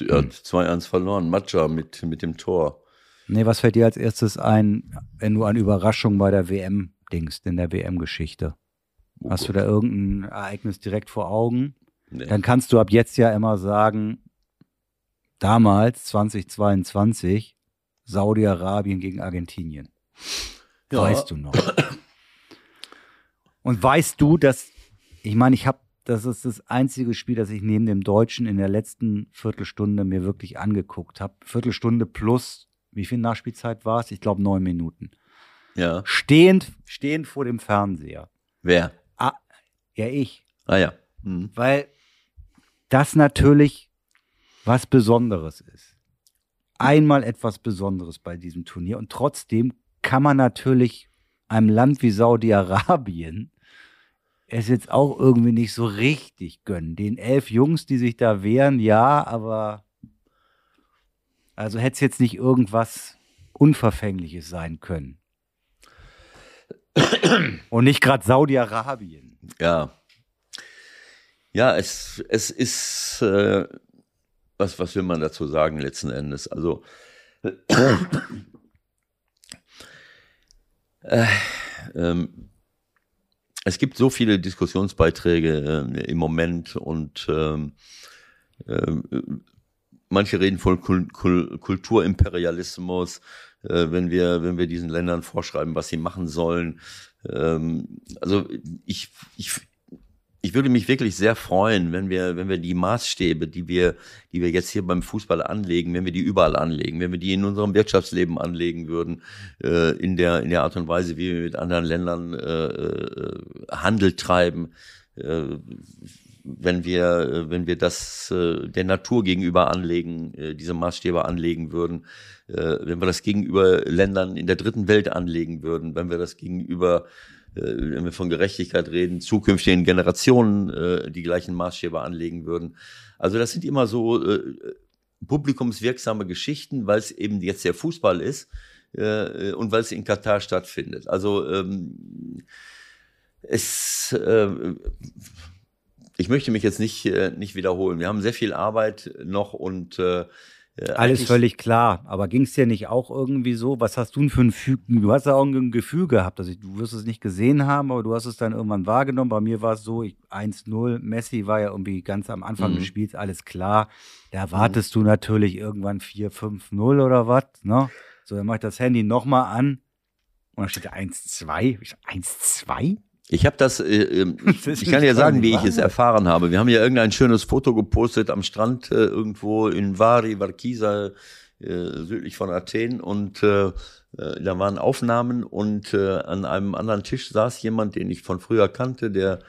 S2: Ja, 2-1 verloren. Matcha mit, mit dem Tor.
S3: Nee, was fällt dir als erstes ein, wenn du an Überraschungen bei der WM denkst, in der WM-Geschichte?
S2: Oh
S3: Hast du
S2: Gott.
S3: da irgendein Ereignis direkt vor Augen?
S2: Nee.
S3: Dann kannst du ab jetzt ja immer sagen, damals, 2022, Saudi-Arabien gegen Argentinien.
S2: Ja.
S3: Weißt du noch. Und weißt du, dass, ich meine, ich habe, das ist das einzige Spiel, das ich neben dem Deutschen in der letzten Viertelstunde mir wirklich angeguckt habe. Viertelstunde plus, wie viel Nachspielzeit war es? Ich glaube neun Minuten.
S2: Ja.
S3: Stehend, stehend vor dem Fernseher.
S2: Wer?
S3: Ah, ja, ich.
S2: Ah ja. Hm.
S3: Weil das natürlich was Besonderes ist. Einmal etwas Besonderes bei diesem Turnier. Und trotzdem kann man natürlich einem Land wie Saudi-Arabien es jetzt auch irgendwie nicht so richtig gönnen. Den elf Jungs, die sich da wehren, ja, aber also hätte es jetzt nicht irgendwas Unverfängliches sein können. Und nicht gerade Saudi-Arabien.
S2: Ja. Ja, es, es ist, äh, was, was will man dazu sagen letzten Endes? Also, äh, ähm, es gibt so viele Diskussionsbeiträge äh, im Moment und ähm, ähm, manche reden von Kul Kul Kulturimperialismus, äh, wenn wir wenn wir diesen Ländern vorschreiben, was sie machen sollen. Ähm, also ich ich ich würde mich wirklich sehr freuen, wenn wir, wenn wir die Maßstäbe, die wir, die wir jetzt hier beim Fußball anlegen, wenn wir die überall anlegen, wenn wir die in unserem Wirtschaftsleben anlegen würden, äh, in der, in der Art und Weise, wie wir mit anderen Ländern äh, äh, Handel treiben, äh, wenn wir, äh, wenn wir das äh, der Natur gegenüber anlegen, äh, diese Maßstäbe anlegen würden, äh, wenn wir das gegenüber Ländern in der dritten Welt anlegen würden, wenn wir das gegenüber wenn wir von Gerechtigkeit reden, zukünftigen Generationen äh, die gleichen Maßstäbe anlegen würden. Also das sind immer so äh, publikumswirksame Geschichten, weil es eben jetzt der Fußball ist äh, und weil es in Katar stattfindet. Also ähm, es, äh, ich möchte mich jetzt nicht, äh, nicht wiederholen. Wir haben sehr viel Arbeit noch und äh, äh,
S3: Alles völlig klar. Aber ging es dir nicht auch irgendwie so? Was hast du denn für ein Gefühl? Du hast ja auch ein Gefühl gehabt. Also du wirst es nicht gesehen haben, aber du hast es dann irgendwann wahrgenommen. Bei mir war es so, ich- 1-0. Messi war ja irgendwie ganz am Anfang
S2: Mhm.
S3: des Spiels, alles klar. Da erwartest du natürlich irgendwann 4-5-0 oder was. Ne? So, dann mach ich das Handy nochmal an und dann steht da 1-2. Ich so, 1-2?
S2: Ich habe das, äh, ähm, <laughs> ich kann dir sagen, wie ich es erfahren habe. Wir haben ja irgendein schönes Foto gepostet am Strand äh, irgendwo in Vari, Varkisa, äh, südlich von Athen und äh, äh, da waren Aufnahmen und äh, an einem anderen Tisch saß jemand, den ich von früher kannte, der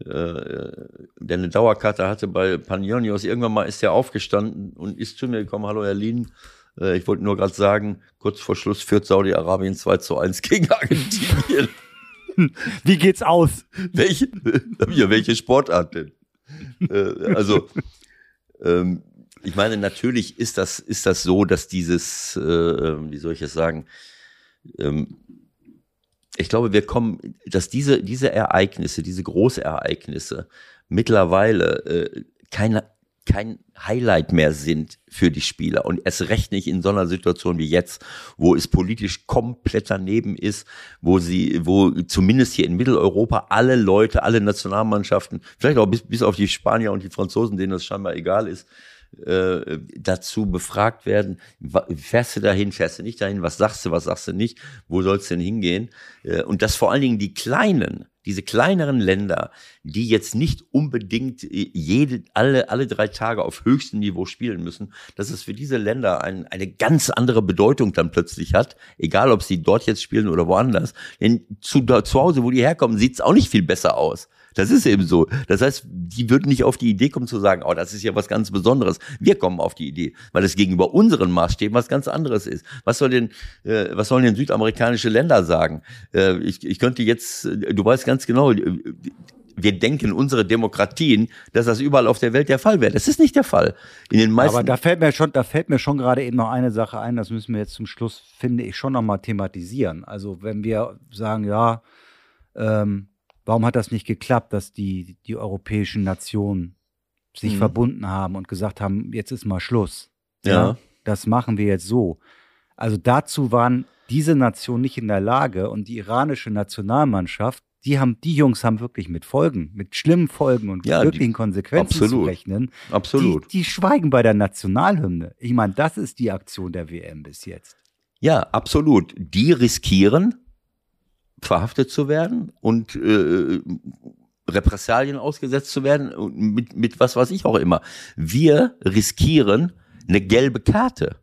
S2: äh, der eine Dauerkarte hatte bei Panionios. Irgendwann mal ist er aufgestanden und ist zu mir gekommen, hallo Herr Lien, äh, ich wollte nur gerade sagen, kurz vor Schluss führt Saudi-Arabien 2 zu 1 gegen Argentinien. <laughs> <laughs>
S3: Wie geht's aus?
S2: Welche, <laughs> ja, welche Sportart denn? Äh, also, ähm, ich meine, natürlich ist das, ist das so, dass dieses, äh, wie soll ich es sagen, ähm, ich glaube, wir kommen, dass diese, diese Ereignisse, diese Großereignisse mittlerweile äh, keine, kein Highlight mehr sind für die Spieler. Und erst recht nicht in so einer Situation wie jetzt, wo es politisch komplett daneben ist, wo sie, wo zumindest hier in Mitteleuropa alle Leute, alle Nationalmannschaften, vielleicht auch bis, bis auf die Spanier und die Franzosen, denen das scheinbar egal ist, äh, dazu befragt werden, fährst du dahin, fährst du nicht dahin, was sagst du, was sagst du nicht, wo sollst du denn hingehen? Äh, und dass vor allen Dingen die Kleinen, diese kleineren Länder, die jetzt nicht unbedingt äh, jede, alle, alle drei Tage auf höchstem Niveau spielen müssen, dass es für diese Länder ein, eine ganz andere Bedeutung dann plötzlich hat, egal ob sie dort jetzt spielen oder woanders. Denn zu, zu Hause, wo die herkommen, sieht es auch nicht viel besser aus. Das ist eben so. Das heißt, die würden nicht auf die Idee kommen zu sagen, oh, das ist ja was ganz Besonderes. Wir kommen auf die Idee, weil es gegenüber unseren Maßstäben was ganz anderes ist. Was soll denn, äh, was sollen denn südamerikanische Länder sagen? Äh, ich, ich könnte jetzt, äh, du weißt ganz genau, äh, wir denken unsere Demokratien, dass das überall auf der Welt der Fall wäre. Das ist nicht der Fall. In den meisten
S3: Aber da fällt mir schon, da fällt mir schon gerade eben noch eine Sache ein, das müssen wir jetzt zum Schluss, finde ich, schon nochmal thematisieren. Also wenn wir sagen, ja, ähm, Warum hat das nicht geklappt, dass die, die europäischen Nationen sich mhm. verbunden haben und gesagt haben, jetzt ist mal Schluss.
S2: Ja. ja.
S3: Das machen wir jetzt so. Also dazu waren diese Nationen nicht in der Lage und die iranische Nationalmannschaft, die haben, die Jungs haben wirklich mit Folgen, mit schlimmen Folgen und ja, wirklichen die, Konsequenzen absolut, zu rechnen.
S2: Absolut.
S3: Die, die schweigen bei der Nationalhymne. Ich meine, das ist die Aktion der WM bis jetzt.
S2: Ja, absolut. Die riskieren, verhaftet zu werden und äh, Repressalien ausgesetzt zu werden, mit, mit was weiß ich auch immer. Wir riskieren eine gelbe Karte.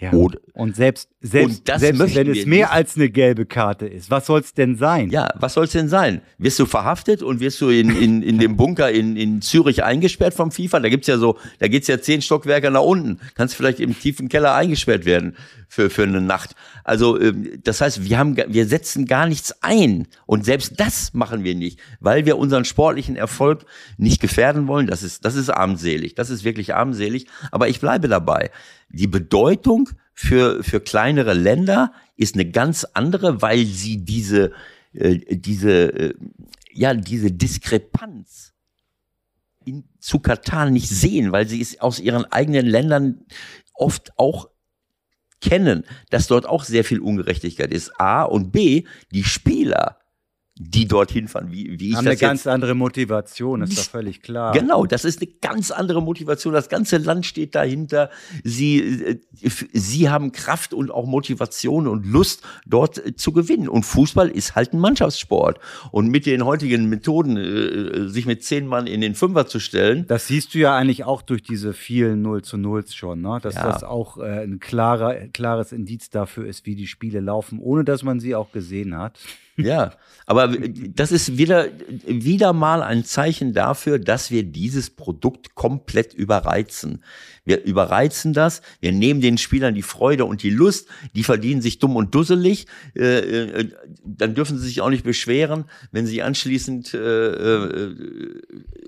S3: Ja. Oder, und selbst, selbst, und selbst wenn es mehr nicht. als eine gelbe Karte ist, was soll es denn sein?
S2: Ja, was soll es denn sein? Wirst du verhaftet und wirst du in, in, in dem Bunker in, in Zürich eingesperrt vom FIFA? Da gibt's ja so, da geht's ja zehn Stockwerke nach unten. Kannst vielleicht im tiefen Keller eingesperrt werden für, für eine Nacht. Also ähm, das heißt, wir haben, wir setzen gar nichts ein und selbst das machen wir nicht, weil wir unseren sportlichen Erfolg nicht gefährden wollen. Das ist, das ist armselig. Das ist wirklich armselig. Aber ich bleibe dabei die Bedeutung für, für kleinere Länder ist eine ganz andere, weil sie diese, äh, diese, äh, ja, diese Diskrepanz in, zu Katar nicht sehen, weil sie es aus ihren eigenen Ländern oft auch kennen, dass dort auch sehr viel Ungerechtigkeit ist. A und B, die Spieler die dorthin fahren, wie, wie ich
S3: Haben
S2: das
S3: eine ganz andere Motivation, ist doch völlig klar.
S2: Genau, das ist eine ganz andere Motivation. Das ganze Land steht dahinter. Sie, äh, sie haben Kraft und auch Motivation und Lust, dort äh, zu gewinnen. Und Fußball ist halt ein Mannschaftssport. Und mit den heutigen Methoden, äh, sich mit zehn Mann in den Fünfer zu stellen.
S3: Das siehst du ja eigentlich auch durch diese vielen Null zu Nulls schon, ne? dass ja. das auch ein klarer, klares Indiz dafür ist, wie die Spiele laufen, ohne dass man sie auch gesehen hat.
S2: Ja, aber das ist wieder, wieder mal ein Zeichen dafür, dass wir dieses Produkt komplett überreizen. Wir überreizen das, wir nehmen den Spielern die Freude und die Lust, die verdienen sich dumm und dusselig, äh, äh, dann dürfen sie sich auch nicht beschweren, wenn sie anschließend äh, äh,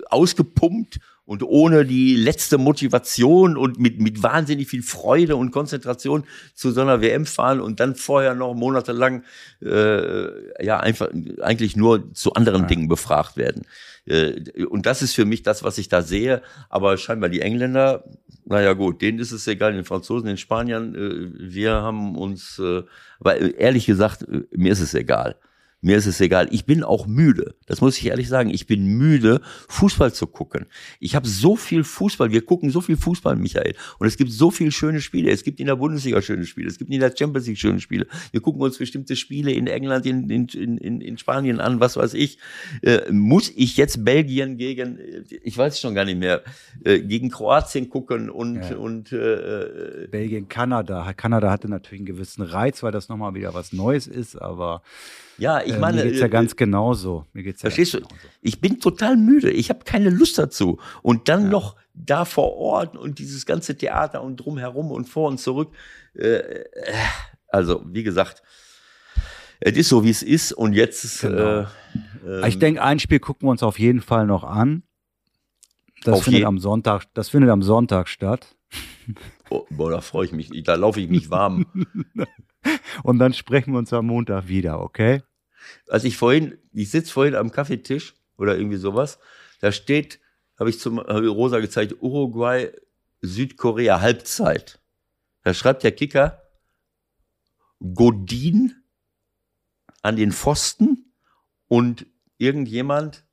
S2: ausgepumpt und ohne die letzte Motivation und mit, mit wahnsinnig viel Freude und Konzentration zu so einer WM fahren und dann vorher noch monatelang äh, ja einfach eigentlich nur zu anderen ja. Dingen befragt werden. Äh, und das ist für mich das, was ich da sehe. Aber scheinbar die Engländer, naja gut, denen ist es egal, den Franzosen, den Spaniern, äh, wir haben uns, äh, aber ehrlich gesagt, mir ist es egal. Mir ist es egal. Ich bin auch müde. Das muss ich ehrlich sagen. Ich bin müde, Fußball zu gucken. Ich habe so viel Fußball. Wir gucken so viel Fußball, Michael. Und es gibt so viele schöne Spiele. Es gibt in der Bundesliga schöne Spiele. Es gibt in der Champions League schöne Spiele. Wir gucken uns bestimmte Spiele in England, in, in, in, in Spanien an, was weiß ich. Äh, muss ich jetzt Belgien gegen, ich weiß schon gar nicht mehr, äh, gegen Kroatien gucken und, ja. und äh,
S3: äh Belgien, Kanada. Kanada hatte natürlich einen gewissen Reiz, weil das nochmal wieder was Neues ist, aber
S2: ja, ich meine.
S3: Äh, mir geht's ja äh, ganz genauso. Mir geht's
S2: ja verstehst du? Genauso. Ich bin total müde. Ich habe keine Lust dazu. Und dann ja. noch da vor Ort und dieses ganze Theater und drumherum und vor und zurück. Äh, also, wie gesagt, es ist so, wie es ist. Und jetzt. Genau.
S3: Äh, ich denke, ein Spiel gucken wir uns auf jeden Fall noch an. Das findet am Sonntag, das findet am Sonntag statt.
S2: Oh, boah, da freue ich mich. Da laufe ich mich warm. <laughs>
S3: Und dann sprechen wir uns am Montag wieder, okay?
S2: Als ich vorhin, ich sitze vorhin am Kaffeetisch oder irgendwie sowas, da steht, habe ich zum hab ich Rosa gezeigt, Uruguay, Südkorea, Halbzeit. Da schreibt der Kicker Godin an den Pfosten und irgendjemand,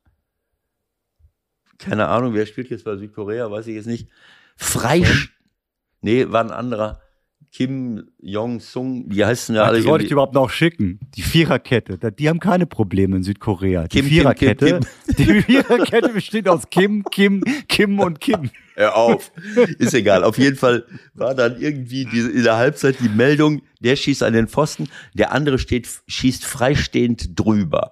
S2: keine Ahnung, wer spielt jetzt bei Südkorea, weiß ich jetzt nicht, frei, nee, war ein anderer, Kim Jong-sung, die heißen ja Ach, alle.
S3: Das wollte ich überhaupt noch schicken. Die Viererkette, die haben keine Probleme in Südkorea. Die Kim, Viererkette, Kim, Kim, die Viererkette besteht aus Kim, Kim, Kim und Kim.
S2: Hör auf, ist egal. Auf jeden Fall war dann irgendwie die, in der Halbzeit die Meldung, der schießt an den Pfosten, der andere steht, schießt freistehend drüber.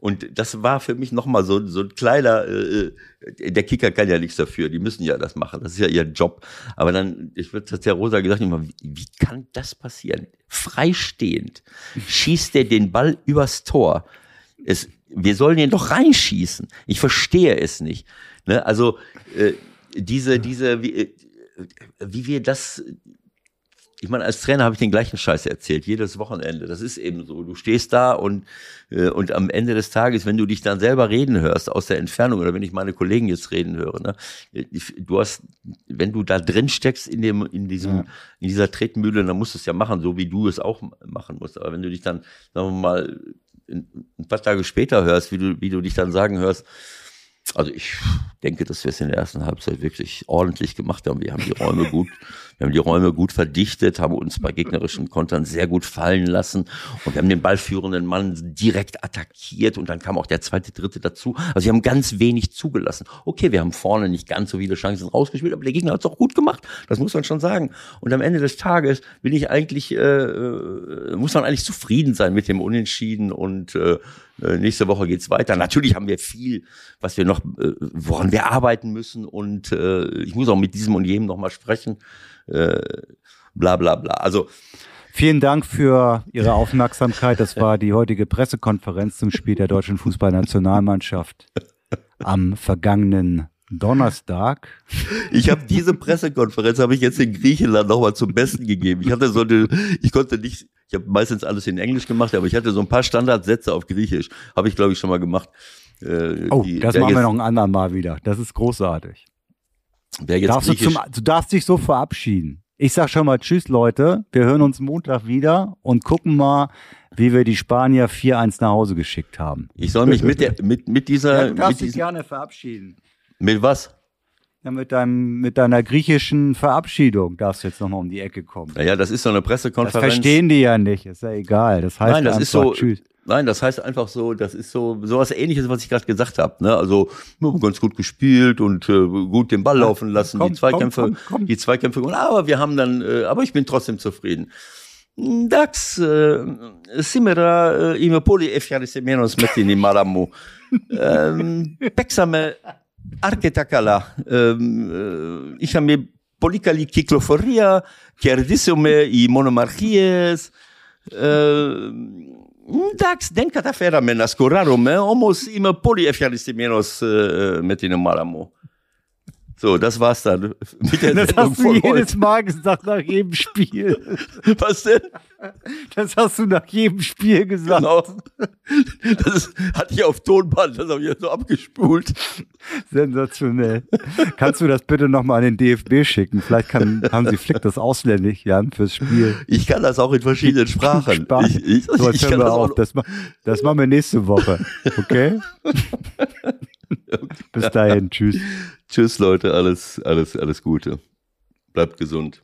S2: Und das war für mich nochmal so, so ein kleiner, äh, äh, der Kicker kann ja nichts dafür, die müssen ja das machen, das ist ja ihr Job. Aber dann, ich würde das der Rosa gesagt, wie, wie kann das passieren? Freistehend schießt der den Ball übers Tor. Es, wir sollen ihn doch reinschießen. Ich verstehe es nicht. Ne? Also äh, diese, diese, wie, äh, wie wir das ich meine, als Trainer habe ich den gleichen Scheiß erzählt, jedes Wochenende. Das ist eben so. Du stehst da und, äh, und am Ende des Tages, wenn du dich dann selber reden hörst aus der Entfernung oder wenn ich meine Kollegen jetzt reden höre, ne, du hast, wenn du da drin steckst in dem, in diesem, ja. in dieser Tretmühle, dann musst du es ja machen, so wie du es auch machen musst. Aber wenn du dich dann, sagen wir mal, ein paar Tage später hörst, wie du, wie du dich dann sagen hörst, also ich denke, dass wir es in der ersten Halbzeit wirklich ordentlich gemacht haben. Wir haben die Räume gut, <laughs> wir haben die Räume gut verdichtet, haben uns bei gegnerischen Kontern sehr gut fallen lassen und wir haben den ballführenden Mann direkt attackiert und dann kam auch der zweite, dritte dazu. Also wir haben ganz wenig zugelassen. Okay, wir haben vorne nicht ganz so viele Chancen rausgespielt, aber der Gegner hat es auch gut gemacht. Das muss man schon sagen. Und am Ende des Tages bin ich eigentlich, äh, äh muss man eigentlich zufrieden sein mit dem Unentschieden und äh, äh, nächste Woche geht's weiter. Natürlich haben wir viel, was wir noch, äh, woran wir arbeiten müssen. Und ich muss auch mit diesem und jenem nochmal sprechen. Äh, bla bla bla. Also
S3: Vielen Dank für Ihre <laughs> Aufmerksamkeit. Das war die heutige Pressekonferenz zum Spiel der deutschen Fußballnationalmannschaft am vergangenen Donnerstag.
S2: Ich habe diese Pressekonferenz habe ich jetzt in Griechenland nochmal zum Besten gegeben. Ich hatte so eine, ich konnte nicht ich habe meistens alles in Englisch gemacht, aber ich hatte so ein paar Standardsätze auf Griechisch. Habe ich, glaube ich, schon mal gemacht.
S3: Äh, oh, die, das machen wir noch ein andermal Mal wieder. Das ist großartig. Wer jetzt darfst du, zum, du darfst dich so verabschieden. Ich sag schon mal Tschüss, Leute. Wir hören uns Montag wieder und gucken mal, wie wir die Spanier 4-1 nach Hause geschickt haben.
S2: Ich soll mich mit, der, mit, mit dieser.
S3: Ja, du darfst
S2: dich
S3: gerne verabschieden.
S2: Mit was?
S3: Ja, mit, deinem, mit deiner griechischen Verabschiedung darfst du jetzt nochmal um die Ecke kommen.
S2: Naja, das ist so eine Pressekonferenz. Das
S3: verstehen die ja nicht, ist ja egal. Das heißt
S2: Nein, das ist so, tschüss. Nein, das heißt einfach so, das ist so sowas ähnliches, was ich gerade gesagt habe. Ne? Also ganz gut gespielt und äh, gut den Ball laufen lassen, komm, die Zweikämpfe, komm, komm, die Zweikämpfe. Aber wir haben dann, äh, aber ich bin trotzdem zufrieden. Dax, äh, simera äh, ime poli efjariste menos metini malamu. <laughs> ähm, Peksame arketakala. Ähm, äh, ich habe mir polikali kikloforia, kerdisume i monomarchies. Äh, εντάξει, δεν καταφέραμε να σκοράρουμε, όμως είμαι πολύ ευχαριστημένος ε, με την ομάδα μου. So, das war's dann <laughs> mit der
S3: Das
S2: Sendung
S3: hast du jedes
S2: heute.
S3: Mal gesagt nach jedem Spiel. <laughs>
S2: Was denn?
S3: Das hast du nach jedem Spiel gesagt.
S2: Genau. Das ist, hatte ich auf Tonband, das habe ich jetzt so abgespult.
S3: Sensationell. Kannst du das bitte nochmal an den DFB schicken? Vielleicht kann Hansi Flick das ausländisch, Jan, fürs Spiel.
S2: Ich kann das auch in verschiedenen Sprachen. Ich, ich,
S3: So,
S2: ich kann das
S3: auf.
S2: auch.
S3: Das, das machen wir nächste Woche. Okay? <laughs> <laughs> Bis dahin. Tschüss.
S2: Tschüss, Leute. Alles, alles, alles Gute. Bleibt gesund.